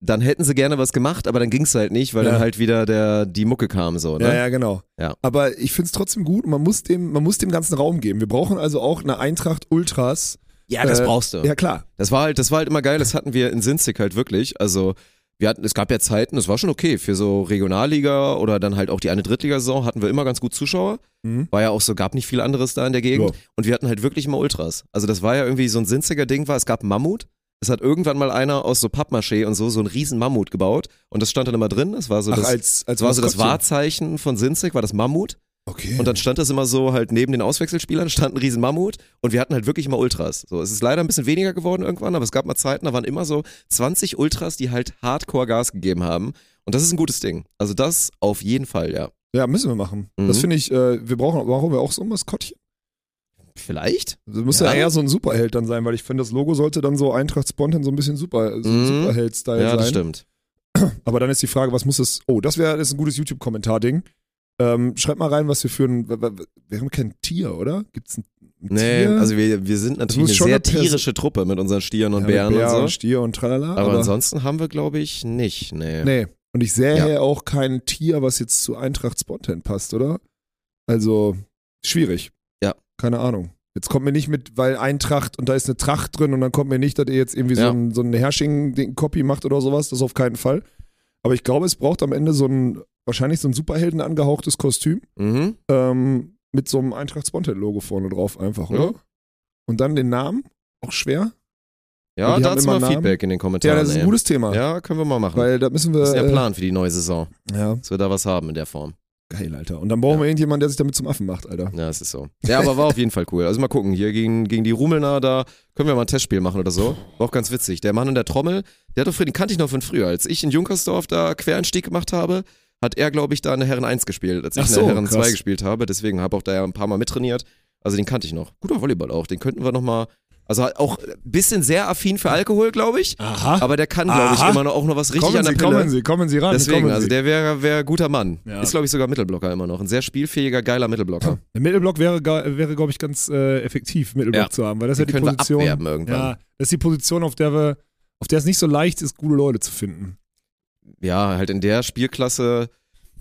A: dann hätten sie gerne was gemacht, aber dann ging es halt nicht, weil
B: Ja.
A: dann halt wieder der, die Mucke kam so, ne?
B: Ja, ja, genau.
A: Ja.
B: Aber ich finde es trotzdem gut und man muss, dem, man muss dem ganzen Raum geben. Wir brauchen also auch eine Eintracht Ultras.
A: Ja, das
B: Äh,
A: brauchst du.
B: Ja, klar.
A: Das war halt, das war halt immer geil, das hatten wir in Sinzig halt wirklich. Also wir hatten, es gab ja Zeiten, das war schon okay. Für so Regionalliga oder dann halt auch die eine Drittligasaison hatten wir immer ganz gut Zuschauer.
B: Mhm.
A: War ja auch so, gab nicht viel anderes da in der Gegend.
B: Ja.
A: Und wir hatten halt wirklich immer Ultras. Also das war ja irgendwie so ein Sinziger Ding war, es gab Mammut. Es hat irgendwann mal einer aus so Pappmaché und so, so einen riesen Mammut gebaut. Und das stand dann immer drin. Das war so
B: Ach,
A: das,
B: als, als
A: war so das. Wahrzeichen von Sinzig, war das Mammut.
B: Okay.
A: Und dann stand das immer so halt neben den Auswechselspielern stand ein riesen Mammut und wir hatten halt wirklich immer Ultras. So, es ist leider ein bisschen weniger geworden irgendwann, aber es gab mal Zeiten, da waren immer so 20 Ultras, die halt Hardcore Gas gegeben haben. Und das ist ein gutes Ding. Also das auf jeden Fall, ja.
B: ja, müssen wir machen.
A: Mhm.
B: Das finde ich, äh, wir brauchen, brauchen wir auch so ein Maskottchen.
A: Vielleicht?
B: Das muss ja.
A: Ja.
B: eher so ein Superheld dann sein, weil ich finde, das Logo sollte dann so Eintracht Spontan so ein bisschen Super, so
A: Mhm.
B: Superheld-Style
A: Ja,
B: sein.
A: das stimmt.
B: Aber dann ist die Frage, was muss es. Oh, das wäre ein gutes YouTube-Kommentar-Ding. Ähm, schreibt mal rein, was wir für ein. Wir haben kein Tier, oder? Gibt's ein, ein
A: Nee,
B: Tier?
A: also wir, wir sind natürlich eine
B: schon
A: sehr tierische Truppe mit unseren Stieren und
B: Ja,
A: Bären
B: Bär
A: und so.
B: und Stier und tralala.
A: aber,
B: Aber,
A: ansonsten haben wir, glaube ich, nicht. Nee.
B: Nee. Und ich sehe
A: Ja.
B: auch kein Tier, was jetzt zu Eintracht Spontan passt, oder? Also, schwierig.
A: Ja.
B: Keine Ahnung. Jetzt kommt mir nicht mit, weil Eintracht und da ist eine Tracht drin und dann kommt mir nicht, dass ihr jetzt irgendwie so
A: Ja.
B: ein, so ein Herrsching-Copy macht oder sowas. Das auf keinen Fall. Aber ich glaube, es braucht am Ende so ein, wahrscheinlich so ein Superhelden angehauchtes Kostüm
A: Mhm.
B: ähm, mit so einem Eintracht Spontan-Logo vorne drauf einfach, oder?
A: Ja.
B: Und dann den Namen? Auch schwer?
A: Ja, dazu mal
B: Namen?
A: Feedback in den
B: Ja,
A: Kommentaren.
B: das ist ein
A: ey.
B: gutes Thema.
A: ja, können wir mal machen.
B: Weil da müssen wir.
A: das ist der
B: äh,
A: Plan für die neue Saison,
B: Ja,
A: dass wir da was haben in der Form.
B: geil, Alter. Und dann brauchen
A: Ja.
B: wir irgendjemanden, der sich damit zum Affen macht, Alter.
A: Ja, es ist so. Ja, aber war auf jeden Fall cool. Also mal gucken, hier gegen, gegen die Rumelner, da können wir mal ein Testspiel machen oder so. War auch ganz witzig. Der Mann in der Trommel, der hat doch den kannte ich noch von früher. Als ich in Junkersdorf da Quereinstieg gemacht habe, hat er, glaube ich, da eine Herren 1 gespielt, als ich
B: Ach
A: eine
B: so,
A: Herren
B: krass.
A: 2 gespielt habe. Deswegen habe auch da ja ein paar Mal mittrainiert. Also den kannte ich noch. Guter Volleyball auch. Den könnten wir nochmal. Also auch ein bisschen sehr affin für Alkohol, glaube ich.
B: Aha.
A: Aber der kann, glaube ich,
B: Aha.
A: immer noch auch noch was richtig
B: kommen
A: an der
B: Sie,
A: Pille.
B: kommen Sie, kommen Sie ran.
A: Deswegen, also
B: Sie.
A: der wäre wär guter Mann.
B: Ja.
A: Ist, glaube ich, sogar Mittelblocker immer noch. Ein sehr spielfähiger, geiler Mittelblocker.
B: Der Mittelblock wäre, wäre glaube ich, ganz äh, effektiv, Mittelblock
A: Ja.
B: zu haben, weil das
A: Den
B: ist ja die
A: wir
B: Position.
A: abwerben irgendwann.
B: Ja, das ist die Position, auf der wir, auf der es nicht so leicht ist, gute Leute zu finden.
A: Ja, halt in der Spielklasse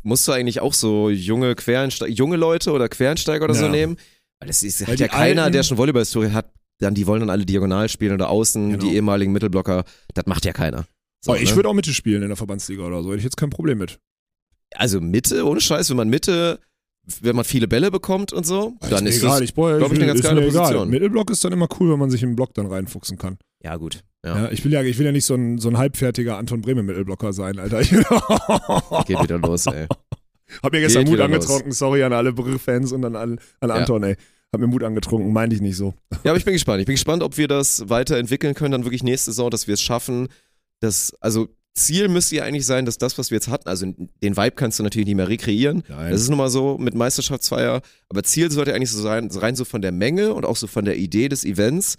A: musst du eigentlich auch so junge Quereinsteiger, junge Leute oder Quereinsteiger oder so
B: Ja.
A: nehmen. Weil es ist,
B: Weil
A: hat ja keiner, der schon Volleyball-Historie hat, dann die wollen dann alle diagonal spielen oder außen,
B: Genau.
A: die ehemaligen Mittelblocker. Das macht ja keiner. So,
B: oh, ich
A: ne?
B: würde auch Mitte spielen in der Verbandsliga oder so, hätte ich jetzt kein Problem mit.
A: Also Mitte, ohne Scheiß, wenn man Mitte, wenn man viele Bälle bekommt und so, dann
B: mir
A: ist
B: egal,
A: das,
B: ich brauche
A: glaub ich, eine ganz
B: ist
A: geile
B: mir egal.
A: Position.
B: Mittelblock ist dann immer cool, wenn man sich im Block dann reinfuchsen kann.
A: ja gut. Ja,
B: Ja, ich will ja, ich will ja nicht so ein, so ein halbfertiger Anton Bremen Mittelblocker sein, Alter.
A: Geht wieder los, ey.
B: Hab mir gestern
A: Geht
B: Mut angetrunken, sorry an alle Brüch-Fans und an, an, an
A: Ja.
B: Anton, ey. Hab mir Mut angetrunken, meinte ich nicht so.
A: Ja, aber ich bin gespannt. Ich bin gespannt, ob wir das weiterentwickeln können, dann wirklich nächste Saison, dass wir es schaffen. Dass, also Ziel müsste ja eigentlich sein, dass das, was wir jetzt hatten, also den Vibe kannst du natürlich nicht mehr rekreieren.
B: Nein.
A: Das ist nun mal so mit Meisterschaftsfeier. Aber Ziel sollte eigentlich so sein, rein so von der Menge und auch so von der Idee des Events,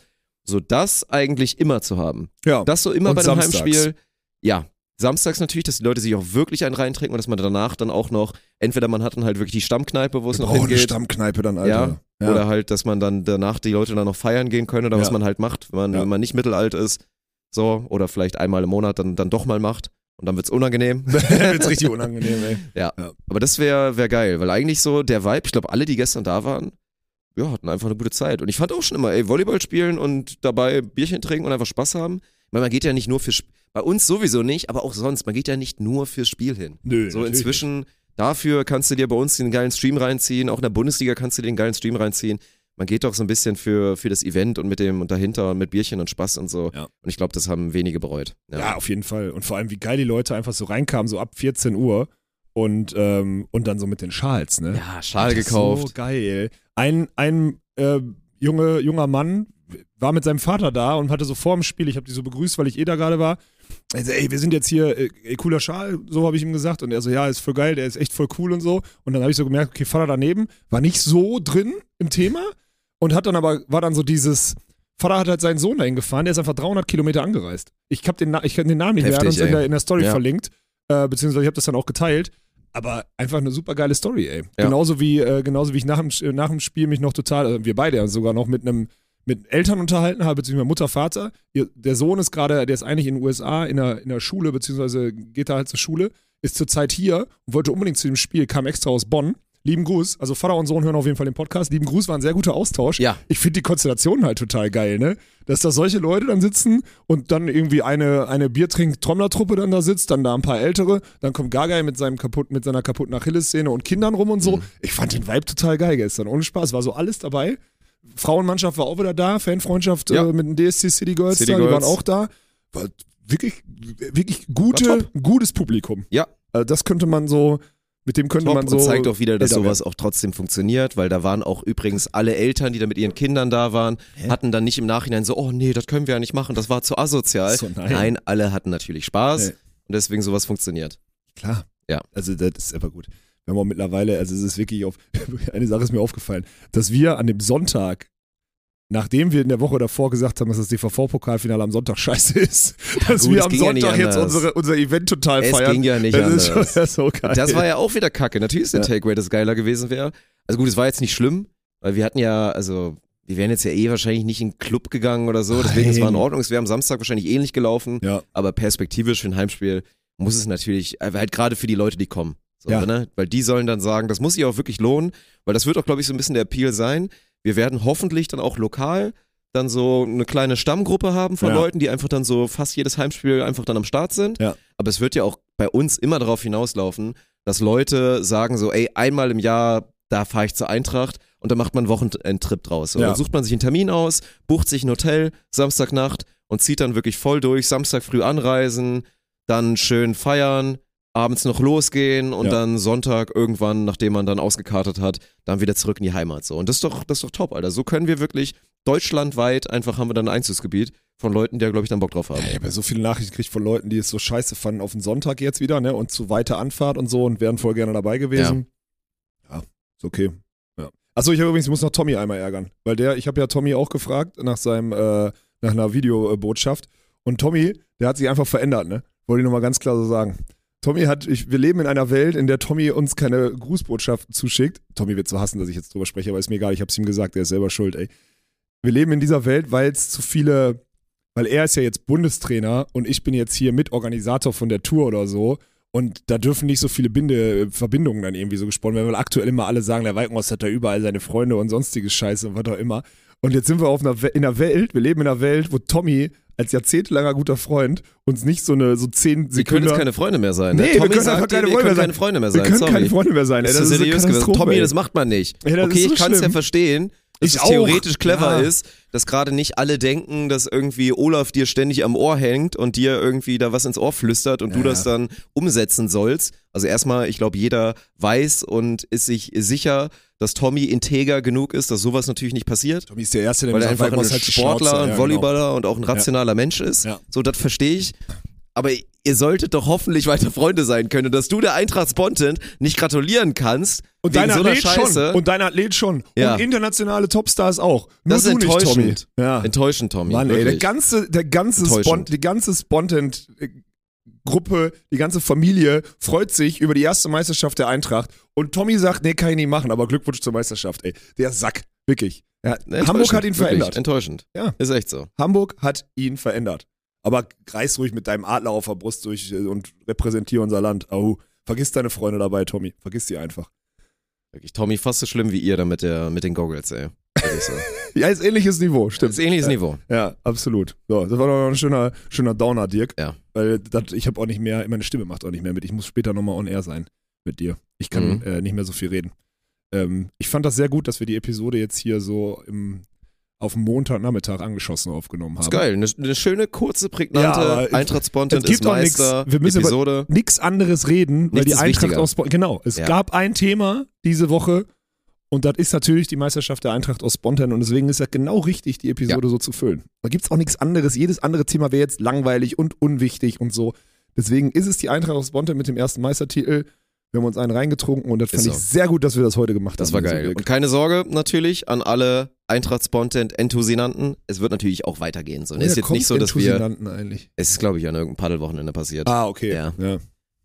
A: so das eigentlich immer zu haben.
B: ja.
A: Das so immer
B: Und
A: bei dem
B: samstags.
A: Heimspiel. Ja, samstags natürlich, dass die Leute sich auch wirklich einen reintrinken und dass man danach dann auch noch, entweder man hat dann halt wirklich die Stammkneipe, wo es noch
B: eine
A: hingeht.
B: Stammkneipe dann, Alter. Ja.
A: Oder halt, dass man dann danach die Leute dann noch feiern gehen können oder was
B: Ja.
A: man halt macht, wenn man,
B: Ja.
A: wenn man nicht mittelalt ist. So, oder vielleicht einmal im Monat dann, dann doch mal macht. Und dann wird's unangenehm.
B: Wird's richtig unangenehm, ey.
A: ja.
B: Ja.
A: Aber das wäre wär geil, weil eigentlich so der Vibe, ich glaube, alle, die gestern da waren, ja, hatten einfach eine gute Zeit. Und ich fand auch schon immer, ey, Volleyball spielen und dabei Bierchen trinken und einfach Spaß haben. Ich meine, man geht ja nicht nur für, Sp- bei uns sowieso nicht, aber auch sonst, man geht ja nicht nur fürs Spiel hin.
B: Nö,
A: So inzwischen, dafür kannst du dir bei uns den geilen Stream reinziehen, auch in der Bundesliga kannst du dir den geilen Stream reinziehen. Man geht doch so ein bisschen für, für das Event und mit dem und dahinter und mit Bierchen und Spaß und so.
B: Ja.
A: Und ich glaube, das haben wenige bereut.
B: Ja. auf jeden Fall. Und vor allem, wie geil die Leute einfach so reinkamen, so ab 14 Uhr und, ähm, und dann so mit den Schals, ne?
A: ja Schal gekauft.
B: So geil. Ein, ein äh, junge, junger Mann war mit seinem Vater da und hatte so vor dem Spiel, ich habe die so begrüßt, weil ich eh da gerade war. Also, ey, wir sind jetzt hier, äh, ey, cooler Schal, so habe ich ihm gesagt. Und er so, ja, ist voll geil, der ist echt voll cool und so. Und dann habe ich so gemerkt, okay, Vater daneben war nicht so drin im Thema und hat dann aber, war dann so dieses, Vater hat halt seinen Sohn dahin gefahren, der ist einfach 300 Kilometer angereist. Ich habe den, ich den Namen nicht mehr, er hat uns in der, in der Story
A: Ja.
B: verlinkt, äh, beziehungsweise ich habe das dann auch geteilt. Aber einfach eine super geile Story, ey.
A: Ja.
B: Genauso wie, äh, genauso wie ich nach dem, nach dem Spiel mich noch total, also wir beide ja sogar noch mit einem mit Eltern unterhalten habe, beziehungsweise Mutter, Vater. Ihr, der Sohn ist gerade, der ist eigentlich in den USA in der, in der Schule, beziehungsweise geht da halt zur Schule, ist zurzeit hier und wollte unbedingt zu dem Spiel, kam extra aus Bonn. Lieben Gruß. Also Vater und Sohn hören auf jeden Fall den Podcast. Lieben Gruß, war ein sehr guter Austausch.
A: Ja.
B: Ich finde die Konstellation halt total geil, ne? Dass da solche Leute dann sitzen und dann irgendwie eine, eine Biertrink-Trommlertruppe dann da sitzt, dann da ein paar Ältere, dann kommt Gagai mit seinem kaputt, mit seiner kaputten Achillessehne und Kindern rum und so. Ich fand den Vibe total geil gestern. Ohne Spaß, war so alles dabei. Frauenmannschaft war auch wieder da, Fanfreundschaft
A: Ja.
B: äh, mit den DSC City Girls
A: City
B: da, die
A: Girls.
B: waren auch da. War wirklich, wirklich gute, gutes Publikum.
A: Ja.
B: Also das könnte man so, mit dem könnte
A: Top
B: man so.
A: und zeigt auch wieder, dass sowas auch trotzdem funktioniert, weil da waren auch übrigens alle Eltern, die da mit ihren Kindern da waren, hatten dann nicht im Nachhinein so, oh nee, das können wir ja nicht machen, das war zu asozial.
B: So, nein.
A: alle hatten natürlich Spaß
B: Nee.
A: und deswegen sowas funktioniert.
B: Klar.
A: Ja.
B: Also das ist aber gut. Wir haben auch mittlerweile, also es ist wirklich auf, eine Sache ist mir aufgefallen, dass wir an dem Sonntag, nachdem wir in der Woche davor gesagt haben, dass das DVV-Pokalfinale am Sonntag scheiße ist, dass
A: gut,
B: wir am
A: ging ja
B: Sonntag jetzt unsere, unser Event total
A: Es
B: feiern.
A: ging ja nicht
B: das ist
A: anders.
B: ja, so geil.
A: Das war ja auch wieder kacke. Natürlich ist der
B: Ja.
A: Takeaway das geiler gewesen wäre. Also gut, es war jetzt nicht schlimm, weil wir hatten ja, also wir wären jetzt ja eh wahrscheinlich nicht in den Club gegangen oder so, deswegen es war in
B: Nein.
A: Ordnung. Es wäre am Samstag wahrscheinlich ähnlich gelaufen,
B: ja.
A: aber perspektivisch für ein Heimspiel muss es natürlich, halt gerade für die Leute, die kommen. So,
B: Ja.
A: ne? Weil die sollen dann sagen, das muss sich auch wirklich lohnen, weil das wird auch, glaube ich, so ein bisschen der Appeal sein. Wir werden hoffentlich dann auch lokal dann so eine kleine Stammgruppe haben von
B: Ja.
A: Leuten, die einfach dann so fast jedes Heimspiel einfach dann am Start sind.
B: Ja.
A: Aber es wird ja auch bei uns immer darauf hinauslaufen, dass Leute sagen so, ey, einmal im Jahr, da fahre ich zur Eintracht und dann macht man einen Wochenendtrip draus. So,
B: Ja.
A: Dann sucht man sich einen Termin aus, bucht sich ein Hotel, Samstagnacht und zieht dann wirklich voll durch, Samstag früh anreisen, dann schön feiern, abends noch losgehen und
B: Ja.
A: dann Sonntag irgendwann, nachdem man dann ausgekartet hat, dann wieder zurück in die Heimat. So. Und das ist doch, das ist doch top, Alter. So können wir wirklich deutschlandweit einfach haben wir dann ein Einzugsgebiet von Leuten, die da, glaube ich, dann Bock drauf haben.
B: Ich habe ja so viele Nachrichten gekriegt von Leuten, die es so scheiße fanden auf den Sonntag jetzt wieder, ne? Und zu weiter Anfahrt und so und wären voll gerne dabei gewesen. Ja, ist okay. Ja. Achso, ich habe übrigens, ich muss noch Tommy einmal ärgern. Weil der, ich habe ja Tommy auch gefragt nach seinem, äh, nach einer Videobotschaft. Und Tommy, der hat sich einfach verändert, ne? Wollte ich nochmal ganz klar so sagen. Tommy hat, ich, wir leben in einer Welt, in der Tommy uns keine Grußbotschaften zuschickt. Tommy wird so hassen, dass ich jetzt drüber spreche, aber ist mir egal, ich hab's ihm gesagt, der ist selber schuld, ey. Wir leben in dieser Welt, weil es zu viele, weil er ist ja jetzt Bundestrainer und ich bin jetzt hier Mitorganisator von der Tour oder so. Und da dürfen nicht so viele Binde, Verbindungen dann irgendwie so gesponnen werden, weil aktuell immer alle sagen, der Walkenhaus hat da überall seine Freunde und sonstiges Scheiße und was auch immer. Und jetzt sind wir auf einer, in einer Welt, wir leben in einer Welt, wo Tommy als jahrzehntelanger guter Freund uns nicht so eine, so zehn
A: Sie können
B: Sekunden.
A: jetzt keine Freunde mehr sein. Ne?
B: Nee, wir
A: Tommy
B: können
A: sagt
B: keine
A: wir
B: Freunde
A: können
B: mehr
A: keine
B: sein.
A: Freunde mehr
B: wir
A: sein.
B: können
A: Sorry.
B: keine Freunde mehr sein, ey.
A: Das,
B: Das
A: ist seriös gewesen. Tommy,
B: ey.
A: das macht man nicht.
B: Das
A: okay,
B: so
A: ich kann es ja verstehen, dass
B: Ich
A: es
B: auch.
A: theoretisch clever
B: Ja.
A: ist, dass gerade nicht alle denken, dass irgendwie Olaf dir ständig am Ohr hängt und dir irgendwie da was ins Ohr flüstert und du
B: Ja.
A: das dann umsetzen sollst. Also erstmal, ich glaube, jeder weiß und ist sich sicher, dass Tommy integer genug ist, dass sowas natürlich nicht passiert.
B: Tommy ist der Erste, der
A: Weil er einfach ein
B: halt
A: Sportler,
B: Schnauze.
A: ein
B: Ja,
A: Volleyballer und auch ein rationaler Mensch ist.
B: Ja.
A: So, das verstehe ich. Aber ihr solltet doch hoffentlich weiter Freunde sein können. Und dass du der Eintracht Spontan nicht gratulieren kannst,
B: Und dein
A: so
B: Athlet
A: Scheiße.
B: schon. Und dein Athlet schon.
A: Ja.
B: Und internationale Topstars auch. Nur
A: das ist
B: du nicht, Tommy.
A: enttäuschend.
B: Ja.
A: Enttäuschend, Tommy.
B: Mann, ey, der ganze, der ganze
A: Enttäuschend.
B: Spont, die ganze Spontent äh, Gruppe, die ganze Familie freut sich über die erste Meisterschaft der Eintracht. Und Tommy sagt, nee, kann ich nicht machen, aber Glückwunsch zur Meisterschaft, ey. Der Sack, wirklich. Ja, Hamburg hat ihn
A: wirklich,
B: verändert.
A: Enttäuschend.
B: Ja.
A: Ist echt so.
B: Hamburg hat ihn verändert. Aber reiß ruhig mit deinem Adler auf der Brust durch äh, und repräsentiere unser Land. Au, vergiss deine Freunde dabei, Tommy. Vergiss die einfach.
A: Wirklich, Tommy, fast so schlimm wie ihr da mit, der, mit den Goggles, ey. Wirklich so.
B: Ja, ist ähnliches Niveau, stimmt.
A: ist ähnliches
B: ja.
A: Niveau.
B: Ja, absolut. So, das war doch ein schöner, schöner Downer, Dirk.
A: Ja.
B: Weil das, ich habe auch nicht mehr, meine Stimme macht auch nicht mehr mit. Ich muss später nochmal on air sein mit dir. Ich kann
A: Mhm.
B: äh, nicht mehr so viel reden. Ähm, ich fand das sehr gut, dass wir die Episode jetzt hier so im, auf dem Montagnachmittag angeschossen aufgenommen haben.
A: Ist geil. Eine, eine schöne, kurze, prägnante
B: Ja, aber
A: Eintracht Spontan
B: es gibt
A: ist
B: auch nix.
A: Meister.
B: Wir müssen über-
A: Episode.
B: Nix anderes reden, weil
A: Nichts
B: die
A: ist
B: Eintracht
A: wichtiger.
B: aus. Genau, es
A: Ja.
B: gab ein Thema diese Woche und das ist natürlich die Meisterschaft der Eintracht aus Spontan und deswegen ist das genau richtig, die Episode so zu füllen. Da gibt es auch nichts anderes. Jedes andere Thema wäre jetzt langweilig und unwichtig und so. Deswegen ist es die Eintracht aus Spontan mit dem ersten Meistertitel. Wir haben uns einen reingetrunken und das
A: Ist
B: fand
A: so.
B: ich sehr gut, dass wir das heute gemacht
A: Das
B: haben.
A: war
B: Also
A: geil. Und keine Sorge natürlich an alle Eintracht Spontan Enthusianten. Es wird natürlich auch weitergehen. So. Und es ist jetzt nicht so, dass wir.
B: Eigentlich.
A: Es ist, glaube ich, an irgendeinem Paddelwochenende passiert.
B: Ah, okay.
A: Ja.
B: ja.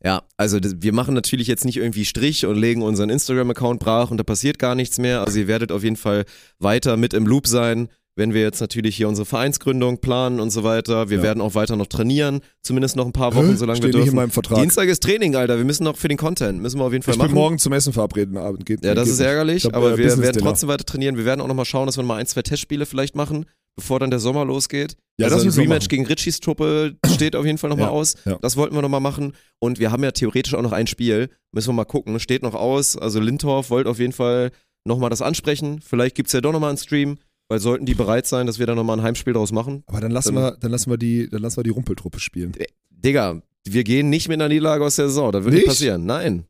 A: Ja, also das, wir machen natürlich jetzt nicht irgendwie Strich und legen unseren Instagram-Account brach und da passiert gar nichts mehr. Also ihr werdet auf jeden Fall weiter mit im Loop sein, wenn wir jetzt natürlich hier unsere Vereinsgründung planen und so weiter. Wir
B: Ja.
A: werden auch weiter noch trainieren, zumindest noch ein paar Wochen, solange
B: Steht
A: wir
B: nicht
A: dürfen.
B: in meinem Vertrag.
A: Dienstag ist Training, Alter. Wir müssen noch für den Content, müssen wir auf jeden Fall
B: Ich
A: machen.
B: bin morgen zum Essen verabredet Abend. Geht,
A: ja, das
B: geht
A: ist
B: nicht.
A: ärgerlich,
B: Ich hab,
A: aber
B: äh,
A: wir werden trotzdem weiter trainieren. Wir werden auch nochmal schauen, dass wir mal ein, zwei Testspiele vielleicht machen, bevor dann der Sommer losgeht.
B: Ja,
A: also
B: das
A: ein
B: wir
A: Rematch gegen Ritchies Truppe steht auf jeden Fall nochmal
B: Ja,
A: aus.
B: ja.
A: Das wollten wir nochmal machen. Und wir haben ja theoretisch auch noch ein Spiel. Müssen wir mal gucken. Steht noch aus. Also Lindorf wollte auf jeden Fall nochmal das ansprechen. Vielleicht gibt's ja doch nochmal einen Stream, weil sollten die bereit sein, dass wir dann nochmal ein Heimspiel daraus machen.
B: Aber dann lassen
A: Dann-
B: wir, dann lassen wir die, dann lassen wir die Rumpeltruppe spielen.
A: Digga, wir gehen nicht mit einer Niederlage aus der Saison. Das wird nicht
B: Nicht?
A: passieren. Nein.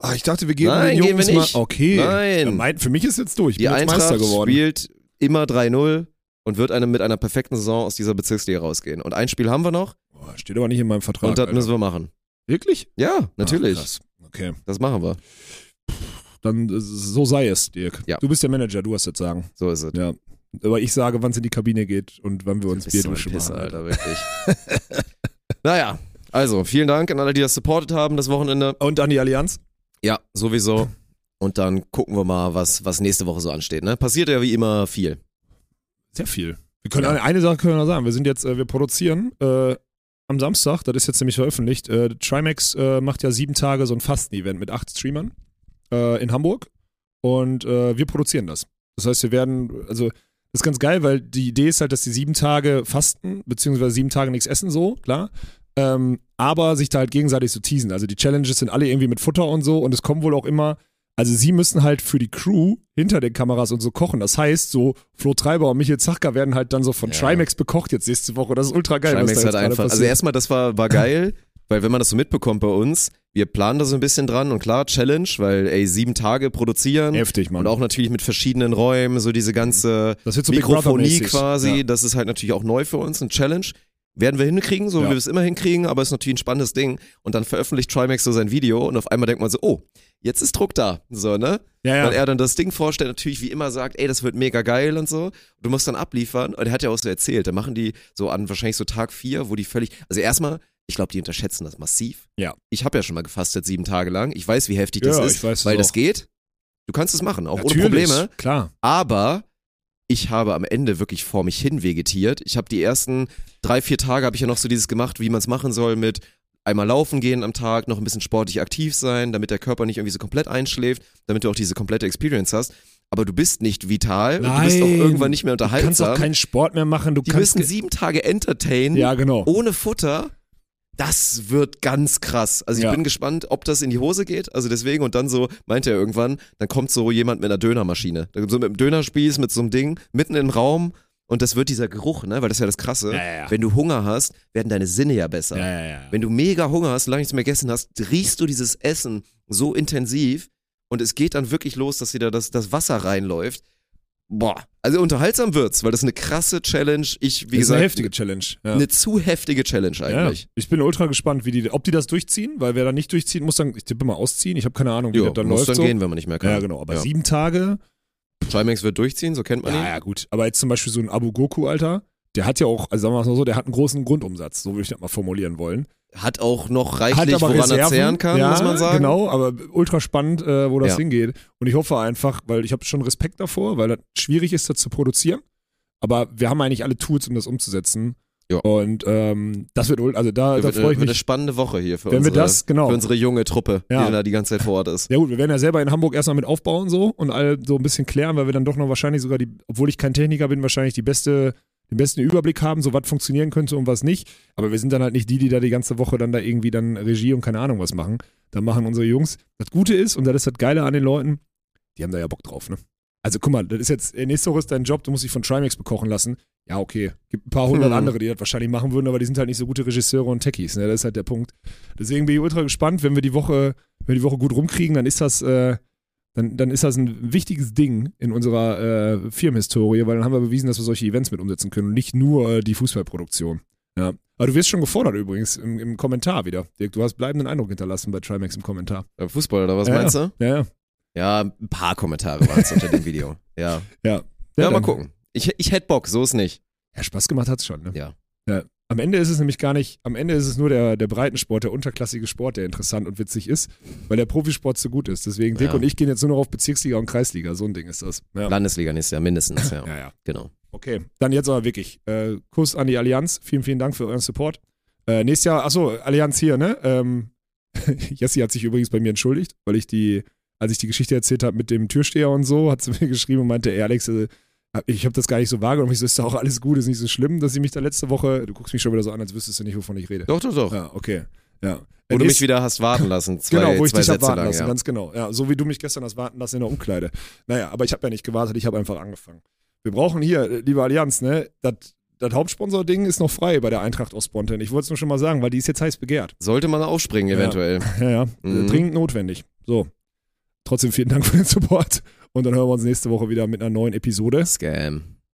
B: Ah, ich dachte, wir geben
A: Nein,
B: den
A: gehen
B: Jungs
A: wir nicht.
B: mal. Okay.
A: Nein.
B: Ja, mein, für mich ist jetzt durch. Ich
A: Die
B: bin jetzt Meister
A: Eintracht
B: geworden.
A: spielt immer 3-0 und wird eine, mit einer perfekten Saison aus dieser Bezirksliga rausgehen. Und ein Spiel haben wir noch
B: Boah, steht aber nicht in meinem Vertrag.
A: und das
B: Alter.
A: müssen wir machen.
B: Wirklich?
A: Ja, natürlich.
B: Ach, krass. Okay.
A: das machen wir.
B: Dann äh, so sei es, Dirk.
A: Ja.
B: Du bist der Manager, du hast das Sagen.
A: So ist es.
B: Ja. Aber ich sage, wann es in die Kabine geht und wann wir uns Bierduschen
A: Pisser,
B: machen.
A: Alter, wirklich. naja, also vielen Dank an alle, die das supportet haben das Wochenende.
B: Und an die Allianz?
A: Ja, sowieso. Und dann gucken wir mal, was, was nächste Woche so ansteht. Ne? Passiert ja wie immer viel.
B: Sehr viel. Wir können
A: Ja.
B: eine, Sache können wir noch sagen. Wir sind jetzt, äh, wir produzieren äh, am Samstag, das ist jetzt nämlich veröffentlicht. Äh, Trimax äh, macht ja sieben Tage so ein Fasten-Event mit acht Streamern äh, in Hamburg und äh, wir produzieren das. Das heißt, wir werden, also das ist ganz geil, weil die Idee ist halt, dass die sieben Tage fasten, beziehungsweise sieben Tage nichts essen, so, klar. Ähm, aber sich da halt gegenseitig so teasen. Also die Challenges sind alle irgendwie mit Futter und so und es kommen wohl auch immer, also sie müssen halt für die Crew hinter den Kameras und so kochen. Das heißt, so Flo Treiber und Michael Zachka werden halt dann so von
A: Ja.
B: Trimax bekocht jetzt nächste Woche. Das ist ultra geil.
A: Trimax hat einfach, also erstmal, das war, war geil, weil wenn man das so mitbekommt bei uns, wir planen da so ein bisschen dran und klar, Challenge, weil ey, sieben Tage produzieren
B: Heftig, Mann.
A: und auch natürlich mit verschiedenen Räumen, so diese ganze
B: das wird so
A: Mikrofonie quasi,
B: Ja.
A: das ist halt natürlich auch neu für uns, ein Challenge. Werden wir hinkriegen, so wie
B: Ja.
A: wir es immer hinkriegen, aber ist natürlich ein spannendes Ding. Und dann veröffentlicht Trimax so sein Video und auf einmal denkt man so, oh, jetzt ist Druck da. So, ne?
B: Ja, ja.
A: Weil er dann das Ding vorstellt, natürlich wie immer sagt, ey, das wird mega geil und so. Du musst dann abliefern. Und er hat ja auch so erzählt, da machen die so an wahrscheinlich so Tag vier, wo die völlig, also erstmal, ich glaube, die unterschätzen das massiv.
B: Ja.
A: Ich habe ja schon mal gefastet sieben Tage lang. Ich weiß, wie heftig
B: Ja,
A: das
B: ich
A: ist, weil das geht. Du kannst es machen, auch ohne
B: Natürlich,
A: Probleme.
B: Klar.
A: Aber ich habe am Ende wirklich vor mich hin vegetiert. Ich habe die ersten drei, vier Tage habe ich ja noch so dieses gemacht, wie man es machen soll mit einmal laufen gehen am Tag, noch ein bisschen sportlich aktiv sein, damit der Körper nicht irgendwie so komplett einschläft, damit du auch diese komplette Experience hast. Aber du bist nicht vital und du bist auch
B: Nein.
A: irgendwann nicht mehr
B: Du kannst
A: unterhaltsam.
B: auch keinen Sport mehr machen. Du
A: die
B: kannst.
A: müssen sieben Tage entertainen,
B: ja, genau.
A: ohne Futter. Das wird ganz krass. Also ich
B: Ja.
A: bin gespannt, ob das in die Hose geht. Also deswegen und dann so meinte er irgendwann, dann kommt so jemand mit einer Dönermaschine, so mit einem Dönerspieß, mit so einem Ding mitten im Raum und das wird dieser Geruch, ne? Weil das ist ja das Krasse.
B: Ja, ja, ja.
A: Wenn du Hunger hast, werden deine Sinne ja besser. Wenn du mega Hunger hast, lange nichts mehr gegessen hast, riechst du dieses Essen so intensiv und es geht dann wirklich los, dass wieder das, das Wasser reinläuft. Boah, also unterhaltsam wird's, weil das ist eine krasse Challenge. Ich, wie
B: das ist
A: gesagt,
B: eine heftige Challenge. Ja.
A: eine zu heftige Challenge eigentlich.
B: Ja, ich bin ultra gespannt, wie die, ob die das durchziehen, weil wer da nicht durchzieht, muss dann, ich tippe mal ausziehen. Ich habe keine Ahnung, wie
A: Jo,
B: das dann
A: muss
B: läuft.
A: dann
B: so.
A: gehen, wenn man nicht mehr kann.
B: Ja, genau. Aber
A: Ja.
B: sieben Tage,
A: Trimax wird durchziehen, so kennt man
B: ja,
A: ihn.
B: ja, gut. Aber jetzt zum Beispiel so ein Abu Goku, Alter, der hat ja auch, also sagen wir mal so, der hat einen großen Grundumsatz, so würde ich das mal formulieren wollen.
A: Hat auch noch reichlich, woran er
B: Reserven,
A: zehren kann,
B: ja,
A: muss man sagen.
B: Genau, aber ultra spannend, äh, wo das
A: Ja.
B: hingeht. Und ich hoffe einfach, weil ich habe schon Respekt davor, weil das schwierig ist, das zu produzieren. Aber wir haben eigentlich alle Tools, um das umzusetzen.
A: Ja.
B: Und ähm, das wird, also da, da freue
A: eine,
B: ich
A: wird eine
B: mich.
A: spannende Woche hier für,
B: Wenn wir
A: unsere,
B: das, genau.
A: für unsere junge Truppe,
B: Ja.
A: die da die ganze Zeit vor Ort ist.
B: Ja gut, wir werden ja selber in Hamburg erstmal mit aufbauen so und all so ein bisschen klären, weil wir dann doch noch wahrscheinlich sogar die, obwohl ich kein Techniker bin, wahrscheinlich die beste, den besten Überblick haben, so was funktionieren könnte und was nicht. Aber wir sind dann halt nicht die, die da die ganze Woche dann da irgendwie dann Regie und keine Ahnung was machen. Da machen unsere Jungs. Das Gute ist, und das ist das Geile an den Leuten, die haben da ja Bock drauf, ne? Also guck mal, das ist jetzt, äh, nächste Woche ist dein Job, du musst dich von Trimax bekochen lassen. Ja, okay. Gibt ein paar hundert
A: Hm.
B: andere, die das wahrscheinlich machen würden, aber die sind halt nicht so gute Regisseure und Techies, ne? Das ist halt der Punkt. Deswegen bin ich ultra gespannt, wenn wir die Woche, wenn wir die Woche gut rumkriegen, dann ist das, äh, dann, dann ist das ein wichtiges Ding in unserer äh, Firmenhistorie, weil dann haben wir bewiesen, dass wir solche Events mit umsetzen können und nicht nur äh, die Fußballproduktion. Ja. Aber du wirst schon gefordert übrigens im, im Kommentar wieder. Dirk, du hast bleibenden Eindruck hinterlassen bei Trimax im Kommentar.
A: Beim Fußball oder was
B: Ja,
A: meinst du?
B: Ja, ja.
A: Ja, ein paar Kommentare waren es unter dem Video. Ja.
B: Ja,
A: Ja, mal gucken. Ich, ich hätte Bock, so ist nicht.
B: Ja, Spaß gemacht hat's schon, ne?
A: Ja.
B: ja. Am Ende ist es nämlich gar nicht, am Ende ist es nur der, der Breitensport, der unterklassige Sport, der interessant und witzig ist, weil der Profisport so gut ist. Deswegen, Dick
A: Ja.
B: und ich gehen jetzt nur noch auf Bezirksliga und Kreisliga. So ein Ding ist das. Ja,
A: Landesliga nächstes Jahr mindestens, ja.
B: ja. ja.
A: Genau.
B: Okay, dann jetzt aber wirklich. Äh, Kuss an die Allianz. Vielen, vielen Dank für euren Support. Äh, nächstes Jahr, achso, Allianz hier, ne? Ähm, Jessie hat sich übrigens bei mir entschuldigt, weil ich die, als ich die Geschichte erzählt habe mit dem Türsteher und so, hat sie mir geschrieben und meinte, ey Alex, äh, ich habe das gar nicht so wahrgenommen. Ich so, ist doch auch alles gut, ist nicht so schlimm, dass sie mich da letzte Woche, du guckst mich schon wieder so an, als wüsstest du nicht, wovon ich rede.
A: Doch, doch, doch.
B: Ja, okay. Ja.
A: Wo du mich wieder hast warten lassen. Zwei,
B: genau, wo ich dich hab
A: Sätze
B: warten
A: lang,
B: lassen,
A: ja.
B: ganz genau. Ja, so wie du mich gestern hast warten lassen in der Umkleide. Naja, aber ich habe ja nicht gewartet, ich habe einfach angefangen. Wir brauchen hier, liebe Allianz, ne, das das Hauptsponsor-Ding ist noch frei bei der Eintracht aus Spontan. Ich wollte es nur schon mal sagen, weil die ist jetzt heiß begehrt.
A: Sollte man aufspringen,
B: Ja.
A: eventuell.
B: Ja, ja,
A: Mhm.
B: äh, dringend notwendig. So. Trotzdem vielen Dank für den Support und dann hören wir uns nächste Woche wieder mit einer neuen Episode.
A: Scam.